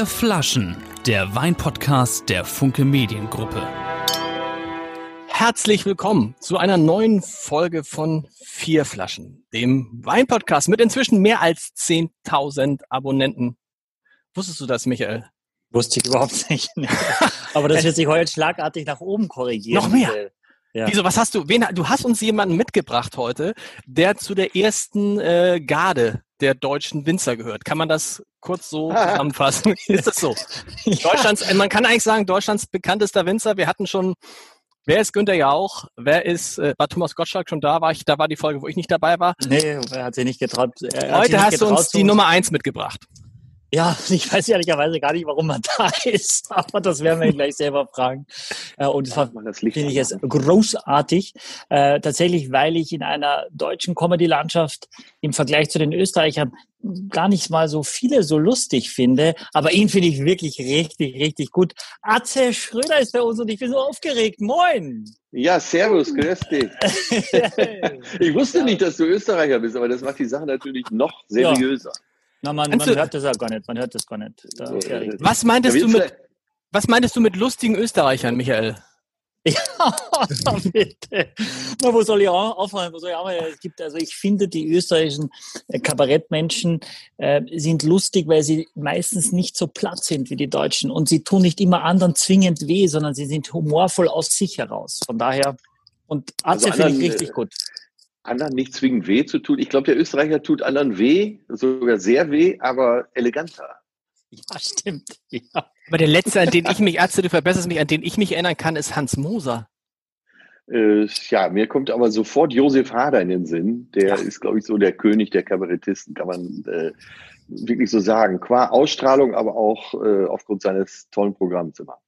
Vier Flaschen, der Weinpodcast der Funke Mediengruppe. Herzlich willkommen zu einer neuen Folge von Vier Flaschen, dem Weinpodcast mit inzwischen mehr als 10.000 Abonnenten. Wusstest du das, Michael? Wusste ich überhaupt nicht. Aber das wird sich heute schlagartig nach oben korrigieren. Noch mehr. Ja. Wieso, was hast du? Wen, du hast uns jemanden mitgebracht heute, der zu der ersten äh, Garde der deutschen Winzer gehört. Kann man das kurz so zusammenfassen? Ist das so? ja. Deutschlands, äh, man kann eigentlich sagen, Deutschlands bekanntester Winzer. Wir hatten schon, wer ist Günther Jauch? Wer ist, äh, war Thomas Gottschalk schon da? War ich, da war die Folge, wo ich nicht dabei war. Nee, er hat sich nicht getraut. Heute nicht hast getraut, du uns die Nummer eins mitgebracht. Ja, ich weiß ehrlicherweise gar nicht, warum man da ist, aber das werden wir gleich selber fragen. Äh, und das, das finde ich jetzt großartig. Äh, tatsächlich, weil ich in einer deutschen Comedy-Landschaft im Vergleich zu den Österreichern gar nicht mal so viele so lustig finde, aber ihn finde ich wirklich richtig, richtig gut. Atze Schröder ist bei uns und ich bin so aufgeregt. Moin! Ja, servus, grüß dich. ich wusste nicht, dass du Österreicher bist, aber das macht die Sache natürlich noch seriöser. Ja. Na, man, man hört das ja gar nicht. Man hört das gar nicht. Da, was meintest du mit, was meintest du mit lustigen Österreichern, Michael? Ja, bitte. Na, wo soll ich aufhören? Wo soll ich aufhören? Es gibt, also ich finde, die österreichischen äh, Kabarettmenschen äh, sind lustig, weil sie meistens nicht so platt sind wie die Deutschen und sie tun nicht immer anderen zwingend weh, sondern sie sind humorvoll aus sich heraus. Von daher, und Atze also finde ich richtig gut anderen nicht zwingend weh zu tun. Ich glaube, der Österreicher tut anderen weh, sogar sehr weh, aber eleganter. Ja, stimmt. Ja. Aber der letzte, an den ich mich, Ärzte, du verbesserst mich, an den ich mich erinnern kann, ist Hans Moser. Äh, ja, mir kommt aber sofort Josef Hader in den Sinn. Der ja. ist, glaube ich, so der König der Kabarettisten, kann man äh, wirklich so sagen. Qua Ausstrahlung, aber auch äh, aufgrund seines tollen Programms immer.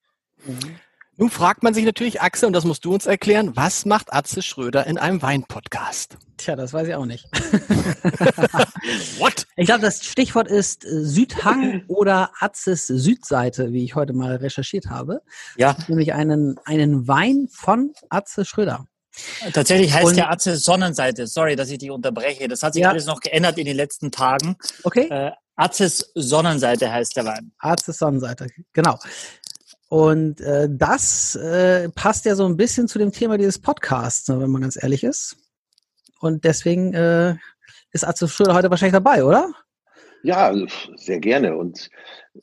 Mhm. Nun fragt man sich natürlich, Axel, und das musst du uns erklären, was macht Atze Schröder in einem Weinpodcast? Tja, das weiß ich auch nicht. What? Ich glaube, das Stichwort ist äh, Südhang oder Atzes Südseite, wie ich heute mal recherchiert habe. Ja. Nämlich einen, einen Wein von Atze Schröder. Tatsächlich heißt und, der Atze Sonnenseite. Sorry, dass ich dich unterbreche. Das hat sich ja. alles noch geändert in den letzten Tagen. Okay. Äh, Atzes Sonnenseite heißt der Wein. Atzes Sonnenseite, genau. Und äh, das äh, passt ja so ein bisschen zu dem Thema dieses Podcasts, ne, wenn man ganz ehrlich ist. Und deswegen äh, ist Atze Schröder heute wahrscheinlich dabei, oder? Ja, sehr gerne. Und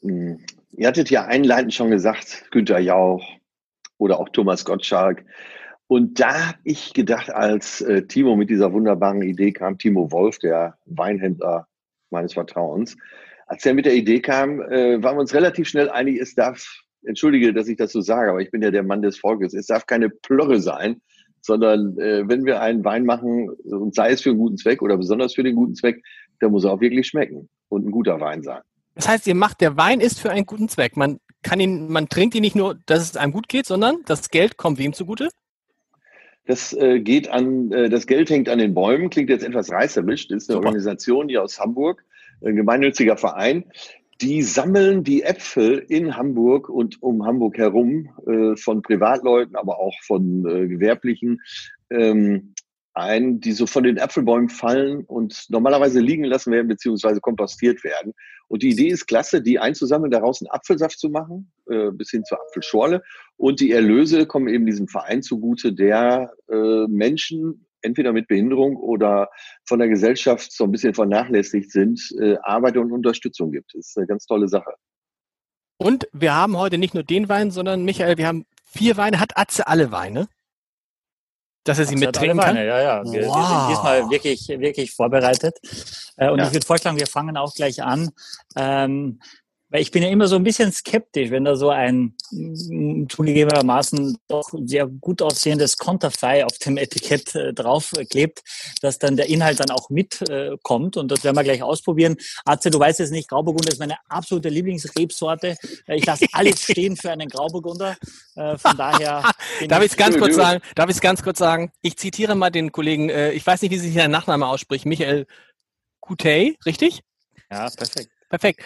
mh, hm, ihr hattet ja einleitend schon gesagt, Günther Jauch oder auch Thomas Gottschalk. Und da habe ich gedacht, als äh, Timo mit dieser wunderbaren Idee kam, Timo Wolf, der Weinhändler meines Vertrauens, als er mit der Idee kam, äh, waren wir uns relativ schnell einig, es darf entschuldige, dass ich das so sage, aber ich bin ja der Mann des Volkes. Es darf keine Plörre sein, sondern äh, wenn wir einen Wein machen, und sei es für einen guten Zweck oder besonders für den guten Zweck, der muss auch wirklich schmecken und ein guter Wein sein. Das heißt, ihr macht, der Wein ist für einen guten Zweck. Man kann ihn, man trinkt ihn nicht nur, dass es einem gut geht, sondern das Geld kommt wem zugute? Das äh, geht an, äh, das Geld hängt an den Bäumen, klingt jetzt etwas reißerisch. Das ist eine Super. Organisation hier aus Hamburg, ein gemeinnütziger Verein, die sammeln die Äpfel in Hamburg und um Hamburg herum äh, von Privatleuten, aber auch von äh, Gewerblichen ähm, ein, die so von den Apfelbäumen fallen und normalerweise liegen lassen werden beziehungsweise kompostiert werden. Und die Idee ist klasse, die einzusammeln, daraus einen Apfelsaft zu machen, äh, bis hin zur Apfelschorle. Und die Erlöse kommen eben diesem Verein zugute, der äh, Menschen entweder mit Behinderung oder von der Gesellschaft so ein bisschen vernachlässigt sind, äh, Arbeit und Unterstützung gibt. Das ist eine ganz tolle Sache. Und wir haben heute nicht nur den Wein, sondern Michael, wir haben vier Weine. Hat Atze alle Weine? Dass er sie mittrinken kann? Ja, ja. Wir, wow. wir, sind diesmal wirklich, wirklich vorbereitet. Äh, und ja. ich würde vorschlagen, wir fangen auch gleich an. Ähm, weil ich bin ja immer so ein bisschen skeptisch, wenn da so ein mm, zugegebenermaßen doch sehr gut aussehendes Konterfei auf dem Etikett äh, draufklebt, dass dann der Inhalt dann auch mitkommt. Äh, und das werden wir gleich ausprobieren. Atze, du weißt es nicht, Grauburgunder ist meine absolute Lieblingsrebsorte. Äh, ich lasse alles stehen für einen Grauburgunder. Äh, von daher. darf ich es ganz kurz sagen? Darf ich es ganz kurz sagen? Ich zitiere mal den Kollegen, äh, ich weiß nicht, wie sich sein Nachname ausspricht, Michael Kutey, richtig? Ja, perfekt. Perfekt.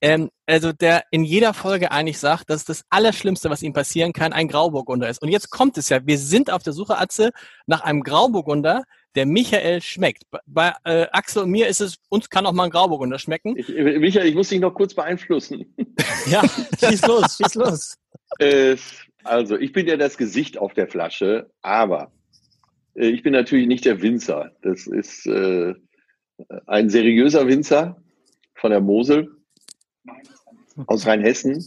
Ähm, also der in jeder Folge eigentlich sagt, dass das Allerschlimmste, was ihm passieren kann, ein Grauburgunder ist. Und jetzt kommt es ja, wir sind auf der Suche, Atze, nach einem Grauburgunder, der Michael schmeckt. Bei äh, Axel und mir ist es, uns kann auch mal ein Grauburgunder schmecken. Ich, Michael, ich muss dich noch kurz beeinflussen. ja, schieß los, schieß los. Äh, also, ich bin ja das Gesicht auf der Flasche, aber äh, ich bin natürlich nicht der Winzer. Das ist äh, ein seriöser Winzer von der Mosel aus Rheinhessen.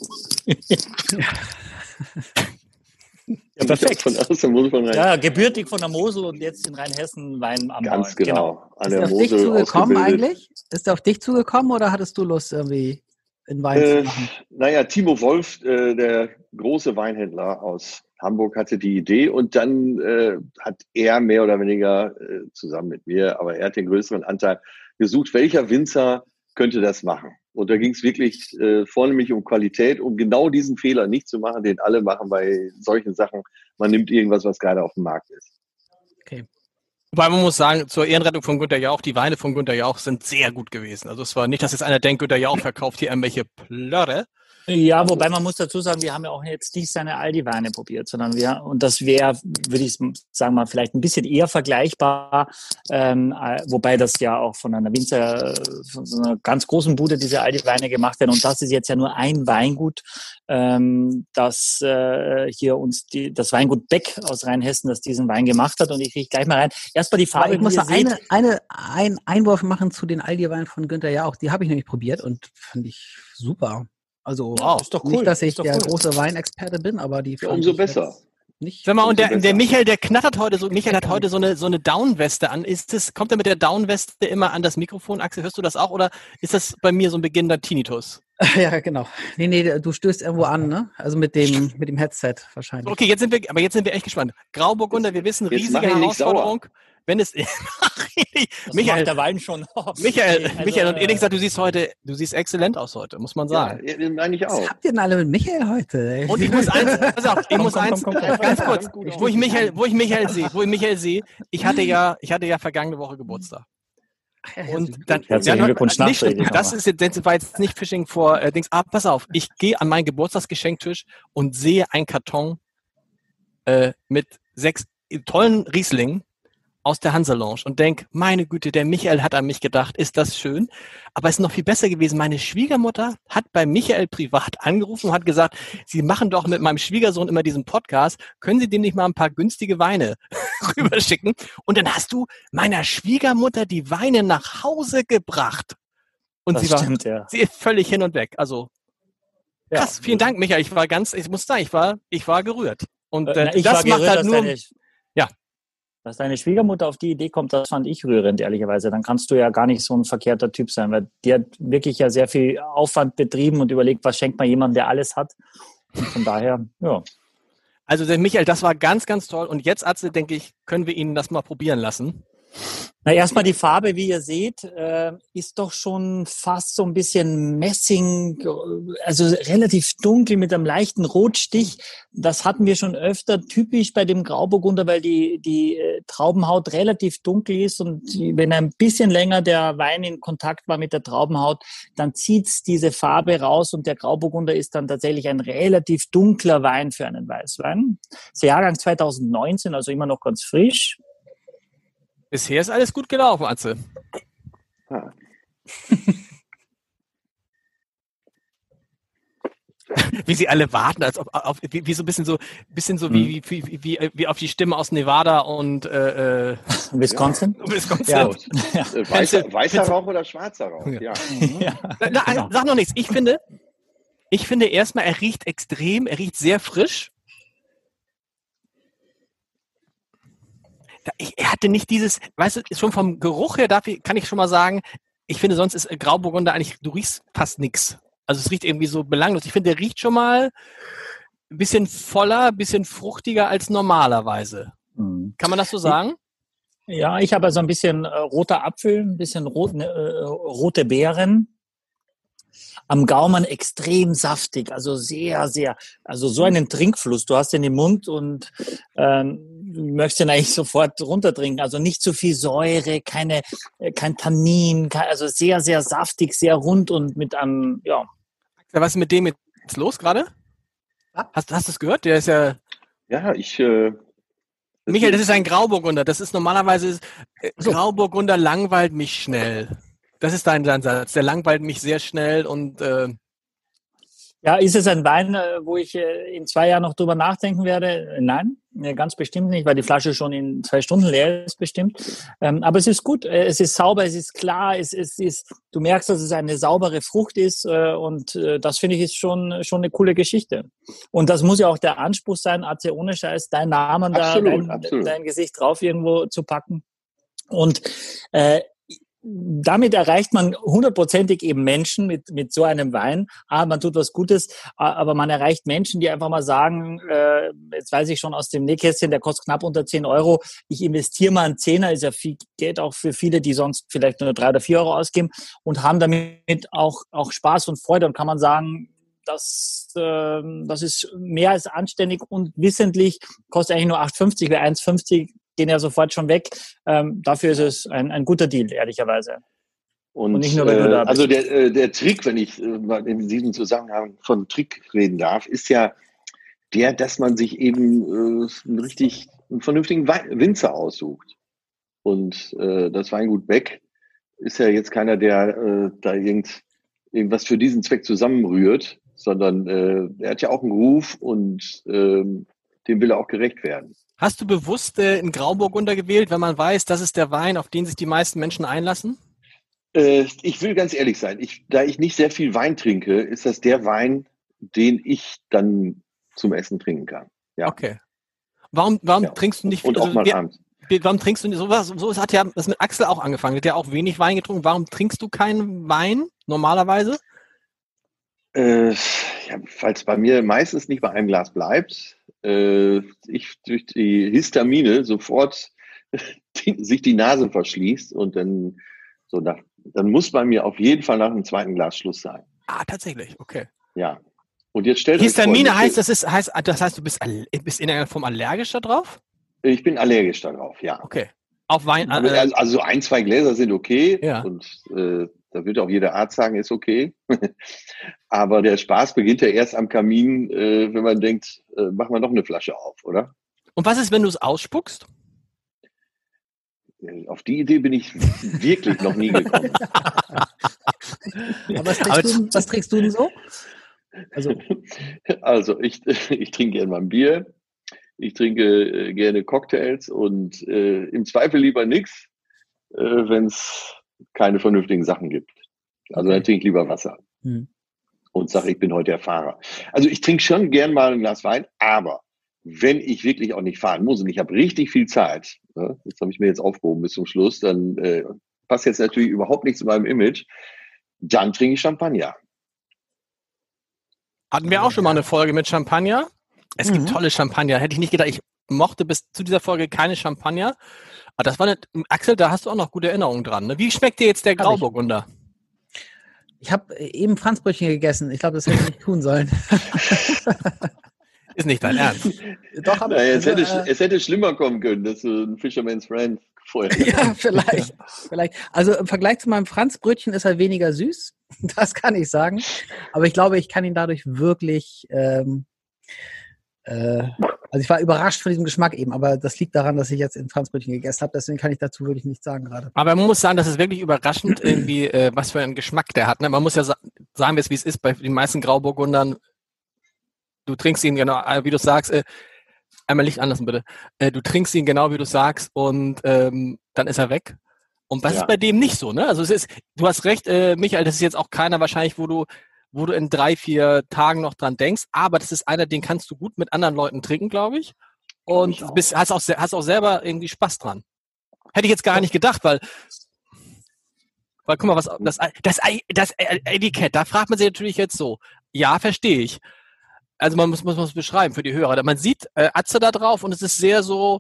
Ja, perfekt. Von, aus der Mosel von ja, gebürtig von der Mosel und jetzt in Rheinhessen Wein am Ganz genau. genau. An ist der Mosel auf dich zugekommen eigentlich? Ist er auf dich zugekommen oder hattest du Lust irgendwie in Wein äh, zu machen? Naja, Timo Wolf, äh, der große Weinhändler aus Hamburg, hatte die Idee und dann äh, hat er mehr oder weniger äh, zusammen mit mir, aber er hat den größeren Anteil gesucht, welcher Winzer könnte das machen. Und da ging es wirklich äh, vornehmlich um Qualität, um genau diesen Fehler nicht zu machen, den alle machen bei solchen Sachen. Man nimmt irgendwas, was gerade auf dem Markt ist. Okay. Wobei man muss sagen, zur Ehrenrettung von Günter Jauch, die Weine von Günter Jauch sind sehr gut gewesen. Also es war nicht, dass jetzt einer denkt, Günter Jauch verkauft hier irgendwelche Plörre, ja, wobei man muss dazu sagen, wir haben ja auch jetzt nicht seine Aldi-Weine probiert, sondern wir, und das wäre, würde ich sagen mal, vielleicht ein bisschen eher vergleichbar, ähm, äh, wobei das ja auch von einer Winzer, von so einer ganz großen Bude diese Aldi-Weine gemacht werden. Und das ist jetzt ja nur ein Weingut, ähm, das äh, hier uns die, das Weingut Beck aus Rheinhessen, das diesen Wein gemacht hat. Und ich kriege gleich mal rein. Erstmal die Farbe. Aber ich muss noch eine, eine, einen Einwurf machen zu den Aldi-Weinen von Günther Ja auch. Die habe ich nämlich probiert und fand ich super. Also wow, ist doch cool. nicht, dass ich der cool. große Weinexperte bin, aber die ja, umso besser. Nicht Sag mal, und der, der Michael, der knattert heute so, Michael hat heute so eine, so eine Downweste an. Ist das, kommt er mit der Downweste immer an das Mikrofon? Axel, hörst du das auch oder ist das bei mir so ein beginnender Tinnitus? Ja, genau. Nee, nee, du stößt irgendwo an, ne? Also mit dem, mit dem Headset wahrscheinlich. Okay, jetzt sind wir, aber jetzt sind wir echt gespannt. Grauburgunder, wir wissen, riesige Herausforderung wenn es Michael der Wein schon. Michael, also, Michael und ehrlich gesagt, du siehst heute, du siehst exzellent aus heute, muss man sagen. Ja, meine ich auch. Was habt ihr denn alle mit Michael heute? Ey? Und ich muss eins, pass auf, ich komm, muss komm, eins, komm, ganz kurz, wo ich Michael, wo ich Michael sehe, wo ich Michael sehe, ich hatte ja, ich hatte ja vergangene Woche Geburtstag. Und dann, Herzlichen ja, Glückwunsch nicht, das ist jetzt, das war jetzt nicht Fishing vor äh, Dings. Ah, pass auf, ich gehe an meinen Geburtstagsgeschenktisch und sehe einen Karton äh, mit sechs tollen Rieslingen aus der Hansa Lounge und denk, meine Güte, der Michael hat an mich gedacht, ist das schön. Aber es ist noch viel besser gewesen. Meine Schwiegermutter hat bei Michael privat angerufen und hat gesagt, Sie machen doch mit meinem Schwiegersohn immer diesen Podcast. Können Sie dem nicht mal ein paar günstige Weine rüberschicken? Und dann hast du meiner Schwiegermutter die Weine nach Hause gebracht. Und das sie war, stimmt, ja. sie ist völlig hin und weg. Also, krass. Ja. Vielen Dank, Michael. Ich war ganz, ich muss sagen, ich war, ich war gerührt. Und äh, Na, das macht gerührt, halt nur, dass deine Schwiegermutter auf die Idee kommt, das fand ich rührend, ehrlicherweise. Dann kannst du ja gar nicht so ein verkehrter Typ sein, weil die hat wirklich ja sehr viel Aufwand betrieben und überlegt, was schenkt man jemandem, der alles hat. Und von daher, ja. Also Michael, das war ganz, ganz toll. Und jetzt, Atze, denke ich, können wir Ihnen das mal probieren lassen. Na, erstmal die Farbe, wie ihr seht, äh, ist doch schon fast so ein bisschen Messing, also relativ dunkel mit einem leichten Rotstich. Das hatten wir schon öfter typisch bei dem Grauburgunder, weil die, die äh, Traubenhaut relativ dunkel ist und wenn ein bisschen länger der Wein in Kontakt war mit der Traubenhaut, dann zieht's diese Farbe raus und der Grauburgunder ist dann tatsächlich ein relativ dunkler Wein für einen Weißwein. Das Jahrgang 2019, also immer noch ganz frisch. Bisher ist alles gut gelaufen, Atze. Ah. wie sie alle warten, als ob auf, wie, wie so ein bisschen so, bisschen so hm. wie, wie, wie, wie, auf die Stimme aus Nevada und äh, äh Wisconsin. Ja. Wisconsin. Ja. ja. Weißer, weißer Rauch oder schwarzer Rauch? Ja. ja. Na, na, sag noch nichts. Ich finde, ich finde erstmal, er riecht extrem, er riecht sehr frisch. Er hatte nicht dieses, weißt du, schon vom Geruch her darf ich, kann ich schon mal sagen, ich finde, sonst ist Grauburgunder eigentlich, du riechst fast nichts. Also es riecht irgendwie so belanglos. Ich finde, der riecht schon mal ein bisschen voller, ein bisschen fruchtiger als normalerweise. Mhm. Kann man das so sagen? Ja, ich habe also ein bisschen äh, roter Apfel, ein bisschen rot, ne, äh, rote Beeren. Am Gaumen extrem saftig, also sehr, sehr, also so einen Trinkfluss. Du hast den im Mund und ähm, möchte ihn eigentlich sofort runtertrinken. Also nicht zu viel Säure, keine, äh, kein Tannin, also sehr, sehr saftig, sehr rund und mit einem, ja. Was ist mit dem jetzt los gerade? Hast, hast du es gehört? Der ist ja. Ja, ich, äh, Michael, das ist ein Grauburgunder. Das ist normalerweise, äh, Grauburgunder langweilt mich schnell. Das ist dein, dein Satz. Der langweilt mich sehr schnell und äh, ja, ist es ein Wein, äh, wo ich äh, in zwei Jahren noch drüber nachdenken werde? Nein, ganz bestimmt nicht, weil die Flasche schon in zwei Stunden leer ist, bestimmt. Ähm, aber es ist gut, äh, es ist sauber, es ist klar, es, es ist, du merkst, dass es eine saubere Frucht ist und das finde ich ist schon, schon eine coole Geschichte. Und das muss ja auch der Anspruch sein, AC ohne Scheiß, dein Namen absolut, da, dein, absolut. dein Gesicht drauf irgendwo zu packen. Und äh, damit erreicht man hundertprozentig eben Menschen mit, mit so einem Wein. Ah, man tut was Gutes, aber man erreicht Menschen, die einfach mal sagen, äh, jetzt weiß ich schon aus dem Nähkästchen, der kostet knapp unter 10 Euro. Ich investiere mal einen Zehner, ist ja viel Geld auch für viele, die sonst vielleicht nur drei oder vier Euro ausgeben und haben damit auch, auch Spaß und Freude und kann man sagen, das, äh, das ist mehr als anständig und wissentlich, kostet eigentlich nur 8,50, wer 1,50 gehen ja sofort schon weg. Ähm, dafür ist es ein, ein guter Deal, ehrlicherweise. Und, und nicht nur, wenn du da bist. Also der, äh, der Trick, wenn ich äh, in diesem Zusammenhang von Trick reden darf, ist ja der, dass man sich eben äh, einen richtig einen vernünftigen Winzer aussucht. Und äh, das Weingut Beck ist ja jetzt keiner, der äh, da irgend, irgendwas für diesen Zweck zusammenrührt, sondern äh, er hat ja auch einen Ruf und äh, dem will er auch gerecht werden. Hast du bewusst äh, einen Grauburgunder gewählt, wenn man weiß, das ist der Wein, auf den sich die meisten Menschen einlassen? Äh, ich will ganz ehrlich sein. Ich, da ich nicht sehr viel Wein trinke, ist das der Wein, den ich dann zum Essen trinken kann. Ja. Okay. Warum, warum ja. trinkst du nicht viel? Und auch also, mal abends. Warum trinkst du nicht sowas? So hat ja das mit Axel auch angefangen. Hat ja auch wenig Wein getrunken. Warum trinkst du keinen Wein normalerweise? Äh, ja, falls bei mir meistens nicht bei einem Glas bleibt, äh, ich durch die Histamine sofort die, sich die Nase verschließt und dann so nach, dann muss bei mir auf jeden Fall nach dem zweiten Glas Schluss sein. Ah, tatsächlich, okay. Ja. Und jetzt stellt Histamine vor, heißt, das ist, heißt, das heißt, du bist, bist in einer Form allergisch darauf? Ich bin allergisch darauf, ja. Okay. Auf Wein. Äh, also, also ein, zwei Gläser sind okay. Ja. Und äh, da wird auch jeder Arzt sagen, ist okay. Aber der Spaß beginnt ja erst am Kamin, äh, wenn man denkt, äh, machen wir noch eine Flasche auf, oder? Und was ist, wenn du es ausspuckst? Äh, auf die Idee bin ich wirklich noch nie gekommen. Aber was trinkst, du, was trinkst du denn so? Also, also ich, ich trinke gerne mal ein Bier, ich trinke äh, gerne Cocktails und äh, im Zweifel lieber nichts, äh, wenn es keine vernünftigen Sachen gibt. Also dann trinke ich lieber Wasser. Hm. Und sage, ich bin heute der Fahrer. Also ich trinke schon gern mal ein Glas Wein, aber wenn ich wirklich auch nicht fahren muss und ich habe richtig viel Zeit, ne, das habe ich mir jetzt aufgehoben bis zum Schluss, dann äh, passt jetzt natürlich überhaupt nicht zu meinem Image, dann trinke ich Champagner. Hatten wir auch schon mal eine Folge mit Champagner? Es mhm. gibt tolle Champagner. Hätte ich nicht gedacht, ich mochte bis zu dieser Folge keine Champagner. Aber das war nicht, Axel, da hast du auch noch gute Erinnerungen dran. Ne? Wie schmeckt dir jetzt der Grauburgunder? Ich, ich habe eben Franzbrötchen gegessen. Ich glaube, das hätte ich nicht tun sollen. Ist nicht dein Ernst. Doch, aber, naja, es, hätte, äh, es hätte schlimmer kommen können, dass du ein Fisherman's Friend vorher. ja, vielleicht, vielleicht. Also im Vergleich zu meinem Franzbrötchen ist er weniger süß. Das kann ich sagen. Aber ich glaube, ich kann ihn dadurch wirklich ähm, äh, also ich war überrascht von diesem Geschmack eben, aber das liegt daran, dass ich jetzt in Franzbrötchen gegessen habe, deswegen kann ich dazu wirklich nichts sagen gerade. Aber man muss sagen, das ist wirklich überraschend, irgendwie, äh, was für einen Geschmack der hat. Ne? Man muss ja sa sagen, wie es ist, bei den meisten Grauburgundern, du trinkst ihn genau, äh, wie du sagst, äh, einmal Licht anlassen bitte, äh, du trinkst ihn genau, wie du sagst und ähm, dann ist er weg. Und das ja. ist bei dem nicht so, ne? Also es ist, du hast recht, äh, Michael, das ist jetzt auch keiner wahrscheinlich, wo du wo du in drei, vier Tagen noch dran denkst. Aber das ist einer, den kannst du gut mit anderen Leuten trinken, glaube ich. Und ich bist, hast, auch, hast auch selber irgendwie Spaß dran. Hätte ich jetzt gar nicht gedacht, weil, weil guck mal, was das, das, das Etikett, da fragt man sich natürlich jetzt so. Ja, verstehe ich. Also man muss, muss, muss beschreiben für die Hörer. Man sieht äh, Atze da drauf und es ist sehr so,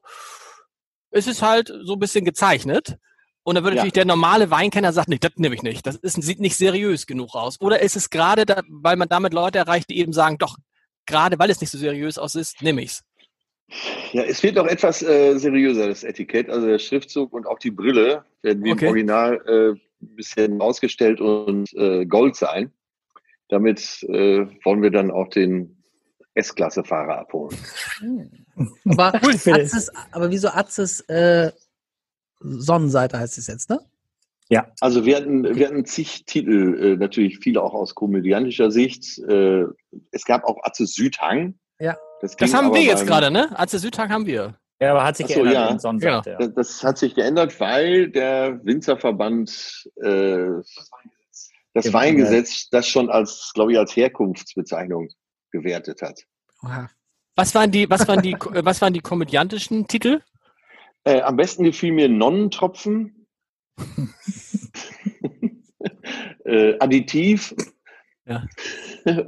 es ist halt so ein bisschen gezeichnet. Und dann würde ja. natürlich der normale Weinkenner sagen, nee, das nehme ich nicht. Das ist, sieht nicht seriös genug aus. Oder ist es gerade, da, weil man damit Leute erreicht, die eben sagen, doch, gerade weil es nicht so seriös aus ist, nehme ich es. Ja, es wird noch etwas äh, seriöser, das Etikett. Also der Schriftzug und auch die Brille werden wie okay. im Original äh, ein bisschen ausgestellt und äh, Gold sein. Damit äh, wollen wir dann auch den S-Klasse-Fahrer abholen. aber, Atzes, aber wieso Atzes äh, Sonnenseite heißt es jetzt, ne? Ja. Also wir hatten, wir hatten zig Titel, äh, natürlich viele auch aus komödiantischer Sicht. Äh, es gab auch Atzes Südhang. Ja. Das, das haben wir jetzt gerade, ne? Atzes Südhang haben wir. Ja, aber hat sich so, geändert. Ja. Genau. Ja. Das, das, hat sich geändert, weil der Winzerverband äh, das Weingesetz das schon als, glaube ich, als Herkunftsbezeichnung gewertet hat. Was waren die, was waren die, was waren die komödiantischen Titel? Äh, am besten gefiel mir Nonnentropfen, äh, Additiv. Ja.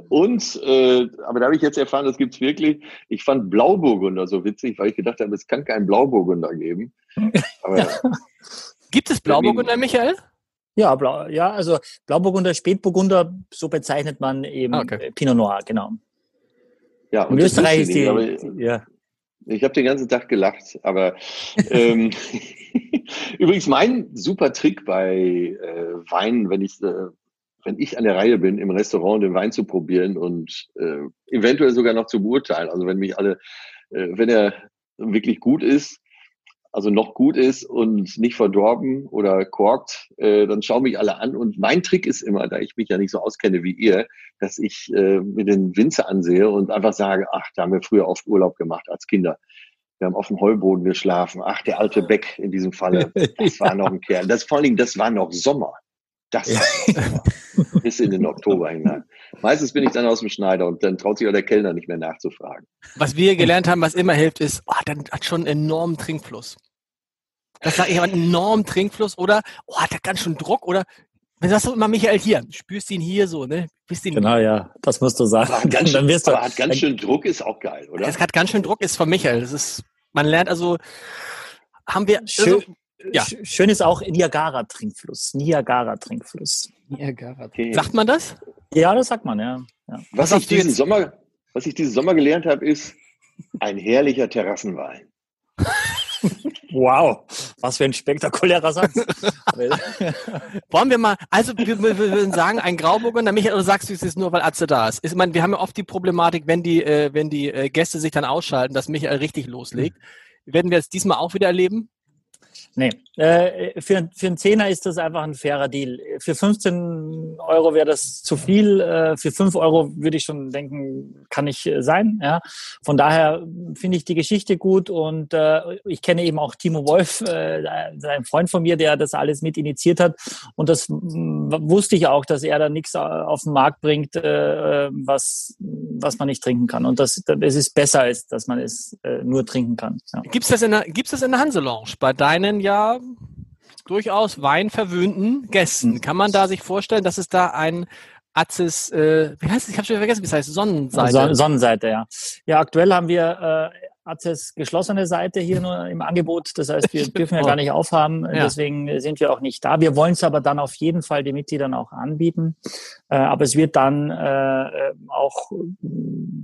Und, äh, aber da habe ich jetzt erfahren, das gibt es wirklich. Ich fand Blauburgunder so witzig, weil ich gedacht habe, es kann keinen Blauburgunder geben. Aber, gibt es Blauburgunder, Michael? Ja, Blau, ja, also Blauburgunder, Spätburgunder, so bezeichnet man eben ah, okay. Pinot Noir, genau. Ja, und In Österreich ist die, nicht, ja. Ich habe den ganzen Tag gelacht, aber ähm, übrigens mein super Trick bei äh, Wein, wenn ich äh, wenn ich an der Reihe bin, im Restaurant den Wein zu probieren und äh, eventuell sogar noch zu beurteilen. Also wenn mich alle, äh, wenn er wirklich gut ist, also noch gut ist und nicht verdorben oder korkt, äh, dann schauen mich alle an. Und mein Trick ist immer, da ich mich ja nicht so auskenne wie ihr, dass ich äh, mir den Winzer ansehe und einfach sage, ach, da haben wir früher oft Urlaub gemacht als Kinder. Wir haben auf dem Heuboden geschlafen. Ach, der alte Beck in diesem Falle. Das war noch ein Kerl. Das vor allen Dingen, das war noch Sommer. Das ja. bis in den Oktober hinein. Meistens bin ich dann aus dem Schneider und dann traut sich auch der Kellner nicht mehr nachzufragen. Was wir gelernt haben, was immer hilft, ist, oh, dann hat schon einen enormen Trinkfluss. Das sage ich, einen enormen Trinkfluss oder, oh, hat er ganz schön Druck oder, wenn sagst du immer, Michael, hier, spürst ihn hier so, ne? Bist ihn genau, ja, das musst du sagen. Aber, ganz schön, wirst du, aber hat ganz schön Druck, ist auch geil, oder? Es hat ganz schön Druck, ist von Michael. Das ist, man lernt also, haben wir, schön, also, ja. Schön ist auch Niagara-Trinkfluss. Niagara-Trinkfluss. Niagara. Okay. Sagt man das? Ja, das sagt man, ja. ja. Was, was ich diesen Sommer, was ich diesen Sommer gelernt habe, ist ein herrlicher Terrassenwein. Wow, was für ein spektakulärer Satz. Wollen wir mal, also wir, wir würden sagen, ein Grauburgunder, Michael, oder sagst du es ist nur, weil Atze da ist? Ich meine, wir haben ja oft die Problematik, wenn die, äh, wenn die äh, Gäste sich dann ausschalten, dass Michael richtig loslegt. Werden wir es diesmal auch wieder erleben? Nee, äh, für, für einen Zehner ist das einfach ein fairer Deal. Für 15 Euro wäre das zu viel. Äh, für 5 Euro würde ich schon denken, kann ich äh, sein. Ja. Von daher finde ich die Geschichte gut und ich kenne eben auch Timo Wolf, ein Freund von mir, der das alles mit initiiert hat. Und das wusste ich auch, dass er da nichts auf den Markt bringt, was, was man nicht trinken kann. Und das, das ist besser, als dass man es nur trinken kann. Ja. Gibt es das, in der, gibt's das in der Hanselounge bei deinen ja durchaus weinverwöhnten Gästen. Kann man da sich vorstellen, dass es da ein Atzis, äh, wie heißt es? Ich habe schon vergessen, wie es heißt, Sonnenseite. Son Sonnenseite, ja. Ja, aktuell haben wir äh, Atzis geschlossene Seite hier nur im Angebot. Das heißt, wir dürfen ja gar nicht aufhaben. Ja. Deswegen sind wir auch nicht da. Wir wollen es aber dann auf jeden Fall den Mitgliedern auch anbieten. Äh, aber es wird dann äh, auch,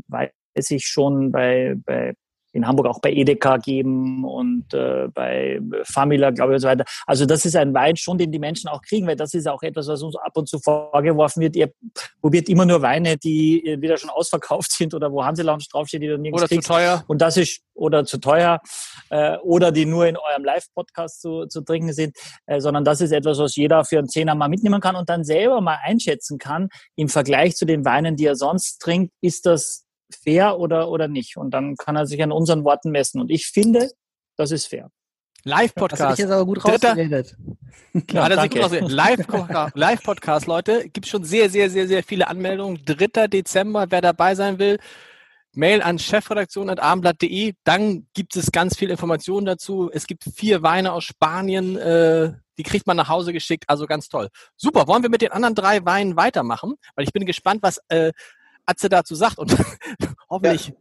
weiß ich schon, bei, bei in Hamburg auch bei Edeka geben und äh, bei Famila, glaube ich, und so weiter. Also das ist ein Wein schon, den die Menschen auch kriegen, weil das ist auch etwas, was uns ab und zu vorgeworfen wird. Ihr probiert immer nur Weine, die wieder schon ausverkauft sind oder wo Hanselounge draufsteht, die du nirgends Oder kriegst. zu teuer. Und das ist, oder zu teuer, äh, oder die nur in eurem Live-Podcast zu, zu trinken sind, äh, sondern das ist etwas, was jeder für einen Zehner mal mitnehmen kann und dann selber mal einschätzen kann, im Vergleich zu den Weinen, die er sonst trinkt, ist das fair oder, oder nicht. Und dann kann er sich an unseren Worten messen. Und ich finde, das ist fair. Live-Podcast. jetzt aber gut rausgeredet. Ja, Live-Podcast, Live Leute. Gibt schon sehr, sehr, sehr, sehr viele Anmeldungen. 3. Dezember, wer dabei sein will, Mail an chefredaktion.abendblatt.de. Dann gibt es ganz viel Informationen dazu. Es gibt vier Weine aus Spanien. Äh, die kriegt man nach Hause geschickt. Also ganz toll. Super. Wollen wir mit den anderen drei Weinen weitermachen? Weil ich bin gespannt, was äh, Atze dazu sagt und hoffentlich. Ja.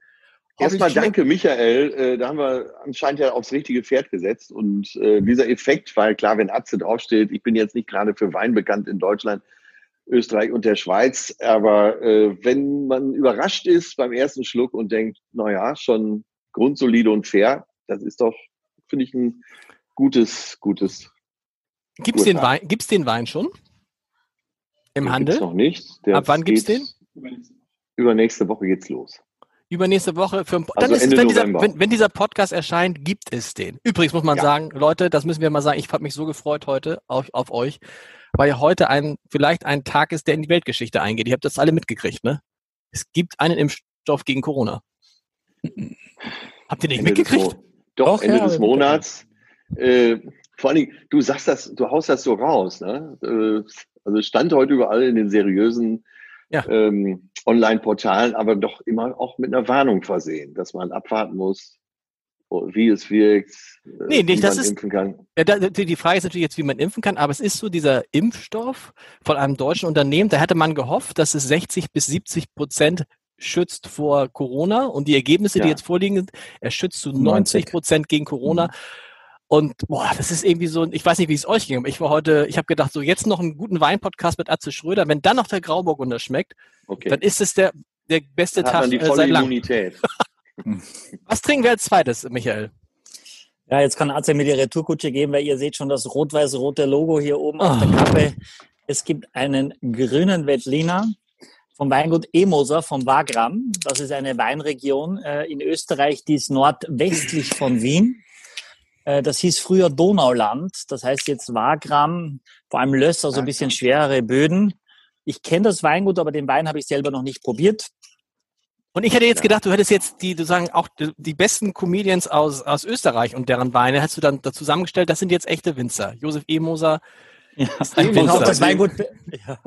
Erstmal danke, Michael. Äh, da haben wir anscheinend ja aufs richtige Pferd gesetzt. Und äh, dieser Effekt, weil klar, wenn Atze draufsteht, ich bin jetzt nicht gerade für Wein bekannt in Deutschland, Österreich und der Schweiz, aber äh, wenn man überrascht ist beim ersten Schluck und denkt, naja, schon grundsolide und fair, das ist doch, finde ich, ein gutes, gutes. Gibt's den Wein, gibt's den Wein schon? Im den Handel? noch nicht. Der Ab wann gibt's den? Übernächste Woche geht's los. Übernächste Woche. Für, also dann ist, wenn, dieser, wenn, wenn, dieser Podcast erscheint, gibt es den. Übrigens muss man ja. sagen, Leute, das müssen wir mal sagen, ich habe mich so gefreut heute auf, auf euch, weil ja heute ein, vielleicht ein Tag ist, der in die Weltgeschichte eingeht. Ihr habt das alle mitgekriegt, ne? Es gibt einen Impfstoff gegen Corona. Habt ihr nicht Ende mitgekriegt? Des Doch, Doch, Ende ja, des Monats. Äh, vor allem, du sagst das, du haust das so raus, ne? Äh, also stand heute überall in den seriösen ja. ähm, Online-Portalen, aber doch immer auch mit einer Warnung versehen, dass man abwarten muss, wie es wirkt, äh, nee, wie nicht, man ist, impfen kann. Ja, da, die Frage ist natürlich jetzt, wie man impfen kann, aber es ist so dieser Impfstoff von einem deutschen Unternehmen, da hätte man gehofft, dass es 60 bis 70 Prozent schützt vor Corona und die Ergebnisse, ja. die jetzt vorliegen, er schützt zu 90 Prozent gegen Corona. Mhm. Und boah, das ist irgendwie so, ich weiß nicht, wie es euch ging, aber ich war heute, ich habe gedacht, so jetzt noch einen guten Wein-Podcast mit Atze Schröder, wenn dann noch der Grauburgunder schmeckt, okay. dann ist es der, der beste Tag die äh, volle seit Immunität. Was trinken wir als zweites, Michael? Ja, jetzt kann Atze mir die Retourkutsche geben, weil ihr seht schon das rot-weiß-rote Logo hier oben oh. auf der ah. Kappe. Es gibt einen grünen Veltliner vom Weingut Emoser vom Wagram. Das ist eine Weinregion äh, in Österreich, die ist nordwestlich von Wien. Äh, das hieß früher Donauland, das heißt jetzt Wagram, vor allem Löss, also ein bisschen schwerere Böden. Ich kenne das Weingut, aber den Wein habe ich selber noch nicht probiert. Und ich hätte jetzt gedacht, du hättest jetzt die, du sagen, auch die, die, besten Comedians aus, aus Österreich und deren Weine hast du dann da zusammengestellt. Das sind jetzt echte Winzer. Josef E. Moser ja, ist ein Winzer. Auch das Weingut. Ja.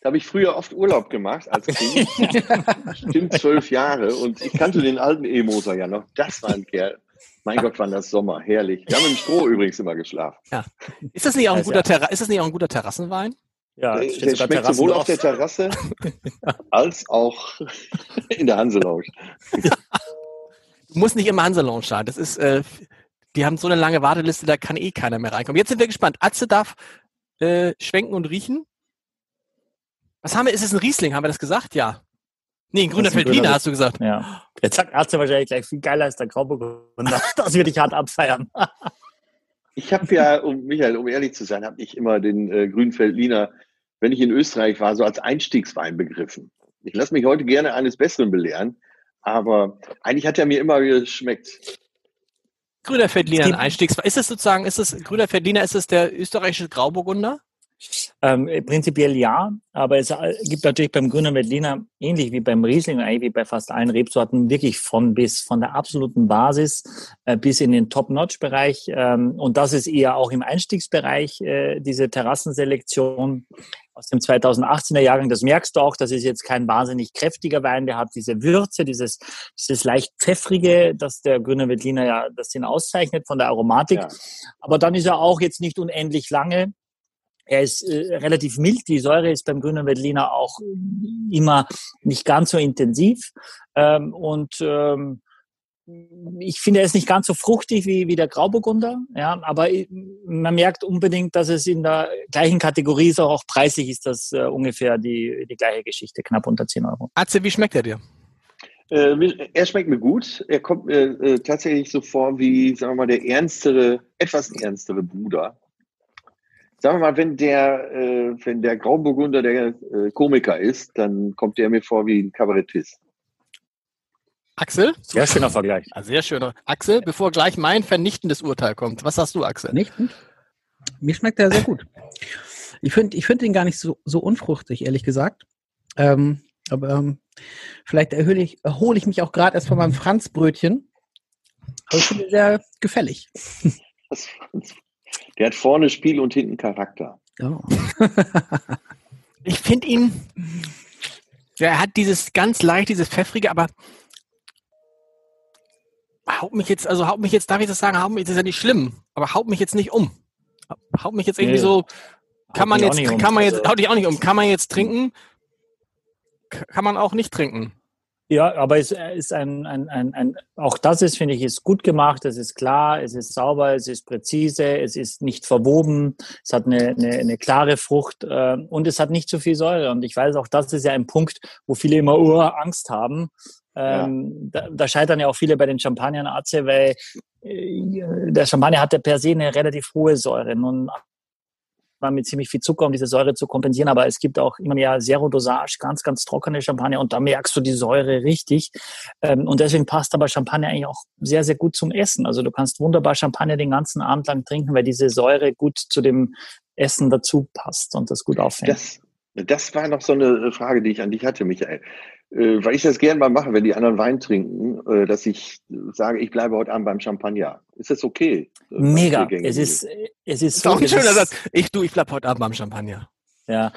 Da habe ich früher oft Urlaub gemacht als Kind. Stimmt zwölf Jahre. Und ich kannte den alten E. Moser ja noch. Das war ein Kerl. Mein Gott, wann das Sommer, herrlich. Wir haben im Stroh übrigens immer geschlafen. Ja. Ist das nicht auch ein guter, Terra ist das nicht auch ein guter Terrassenwein? Ja, der, der schmeckt sowohl auf der Terrasse als auch in der Hanselounge. Ja. Du musst nicht immer Hanselounge sein. Das ist, äh, die haben so eine lange Warteliste, da kann eh keiner mehr reinkommen. Jetzt sind wir gespannt. Atze darf äh, schwenken und riechen. Was haben wir? Ist es ein Riesling? Haben wir das gesagt? Ja. Nee, ein grüner Feldliner hast du gesagt. Ja. Jetzt sagt Arzt wahrscheinlich gleich viel geiler als der Grauburgunder. Das würde ich hart abfeiern. Ich habe ja, um Michael, um ehrlich zu sein, habe ich immer den äh, grünen Feldliner, wenn ich in Österreich war, so als Einstiegswein begriffen. Ich lasse mich heute gerne eines Besseren belehren, aber eigentlich hat er mir immer geschmeckt. Grüner Feldliner, ein Einstiegswein. Ist es sozusagen, ist es grüner Feldliner, ist es der österreichische Grauburgunder? Ähm, prinzipiell ja, aber es äh, gibt natürlich beim Grünen Veltliner, ähnlich wie beim Riesling, eigentlich wie bei fast allen Rebsorten, wirklich von bis, von der absoluten Basis äh, bis in den Top-Notch-Bereich. Ähm, und das ist eher auch im Einstiegsbereich, äh, diese Terrassenselektion aus dem 2018er Jahrgang. Das merkst du auch, das ist jetzt kein wahnsinnig kräftiger Wein, der hat diese Würze, dieses, dieses leicht pfeffrige, das der Grüne Veltliner ja, das ihn auszeichnet von der Aromatik. Ja. Aber dann ist er auch jetzt nicht unendlich lange er ist äh, relativ mild. Die Säure ist beim grünen Veltliner auch immer nicht ganz so intensiv. Ähm, und ähm, ich finde, er ist nicht ganz so fruchtig wie, wie der Grauburgunder. Ja, aber man merkt unbedingt, dass es in der gleichen Kategorie ist. Auch preislich ist das äh, ungefähr die, die gleiche Geschichte, knapp unter 10 Euro. Atze, wie schmeckt er dir? Äh, er schmeckt mir gut. Er kommt mir äh, tatsächlich so vor wie, sagen wir mal, der ernstere, etwas ernstere Bruder sagen wir mal, wenn der, äh, wenn der Grauburgunder der äh, Komiker ist, dann kommt der mir vor wie ein Kabarettist. Axel? Sehr schöner Vergleich. Ah, sehr schöner. Axel, bevor gleich mein vernichtendes Urteil kommt, was sagst du, Axel? Vernichtend? Mir schmeckt der sehr gut. Ich finde ich find ihn gar nicht so, so unfruchtig, ehrlich gesagt. Ähm, aber ähm, vielleicht erhöhe ich, erhole ich mich auch gerade erst von meinem Franzbrötchen. Aber ich finde ihn sehr gefällig. Das Franz der hat vorne Spiel und hinten Charakter. Oh. ich finde ihn, er hat dieses ganz leicht, dieses pfeffrige, aber haut mich jetzt, also haut mich jetzt, darf ich das sagen, haut mich, das ist ja nicht schlimm, aber haut mich jetzt nicht um. Haut mich jetzt irgendwie nee, so, kann man jetzt, um. kann man jetzt, also haut dich auch nicht um, kann man jetzt trinken, kann man auch nicht trinken. Ja, aber es ist ein, ein, ein, ein auch das ist, finde ich, ist gut gemacht, es ist klar, es ist sauber, es ist präzise, es ist nicht verwoben, es hat eine, eine, eine klare Frucht äh, und es hat nicht zu so viel Säure. Und ich weiß auch, das ist ja ein Punkt, wo viele immer uh, Angst haben. Ähm, ja. da, da scheitern ja auch viele bei den Champagnern Aze, weil äh, der Champagner hat ja per se eine relativ hohe Säure. Nun man mit ziemlich viel Zucker, um diese Säure zu kompensieren. Aber es gibt auch immer ja Zero Dosage, ganz, ganz trockene Champagner und da merkst du die Säure richtig. Ähm, und deswegen passt aber Champagner eigentlich auch sehr, sehr gut zum Essen. Also du kannst wunderbar Champagner den ganzen Abend lang trinken, weil diese Säure gut zu dem Essen dazu passt und das gut auffängt. Das, das war noch so eine Frage, die ich an dich hatte, Michael. Äh, weil ich das gerne mal mache, wenn die anderen Wein trinken, äh, dass ich sage, ich bleibe heute Abend beim Champagner. Ist das okay? Mega. Es ist, es ist so. Ist auch ein schöner Satz. Ich, du, ich bleibe heute Abend beim Champagner. Ja.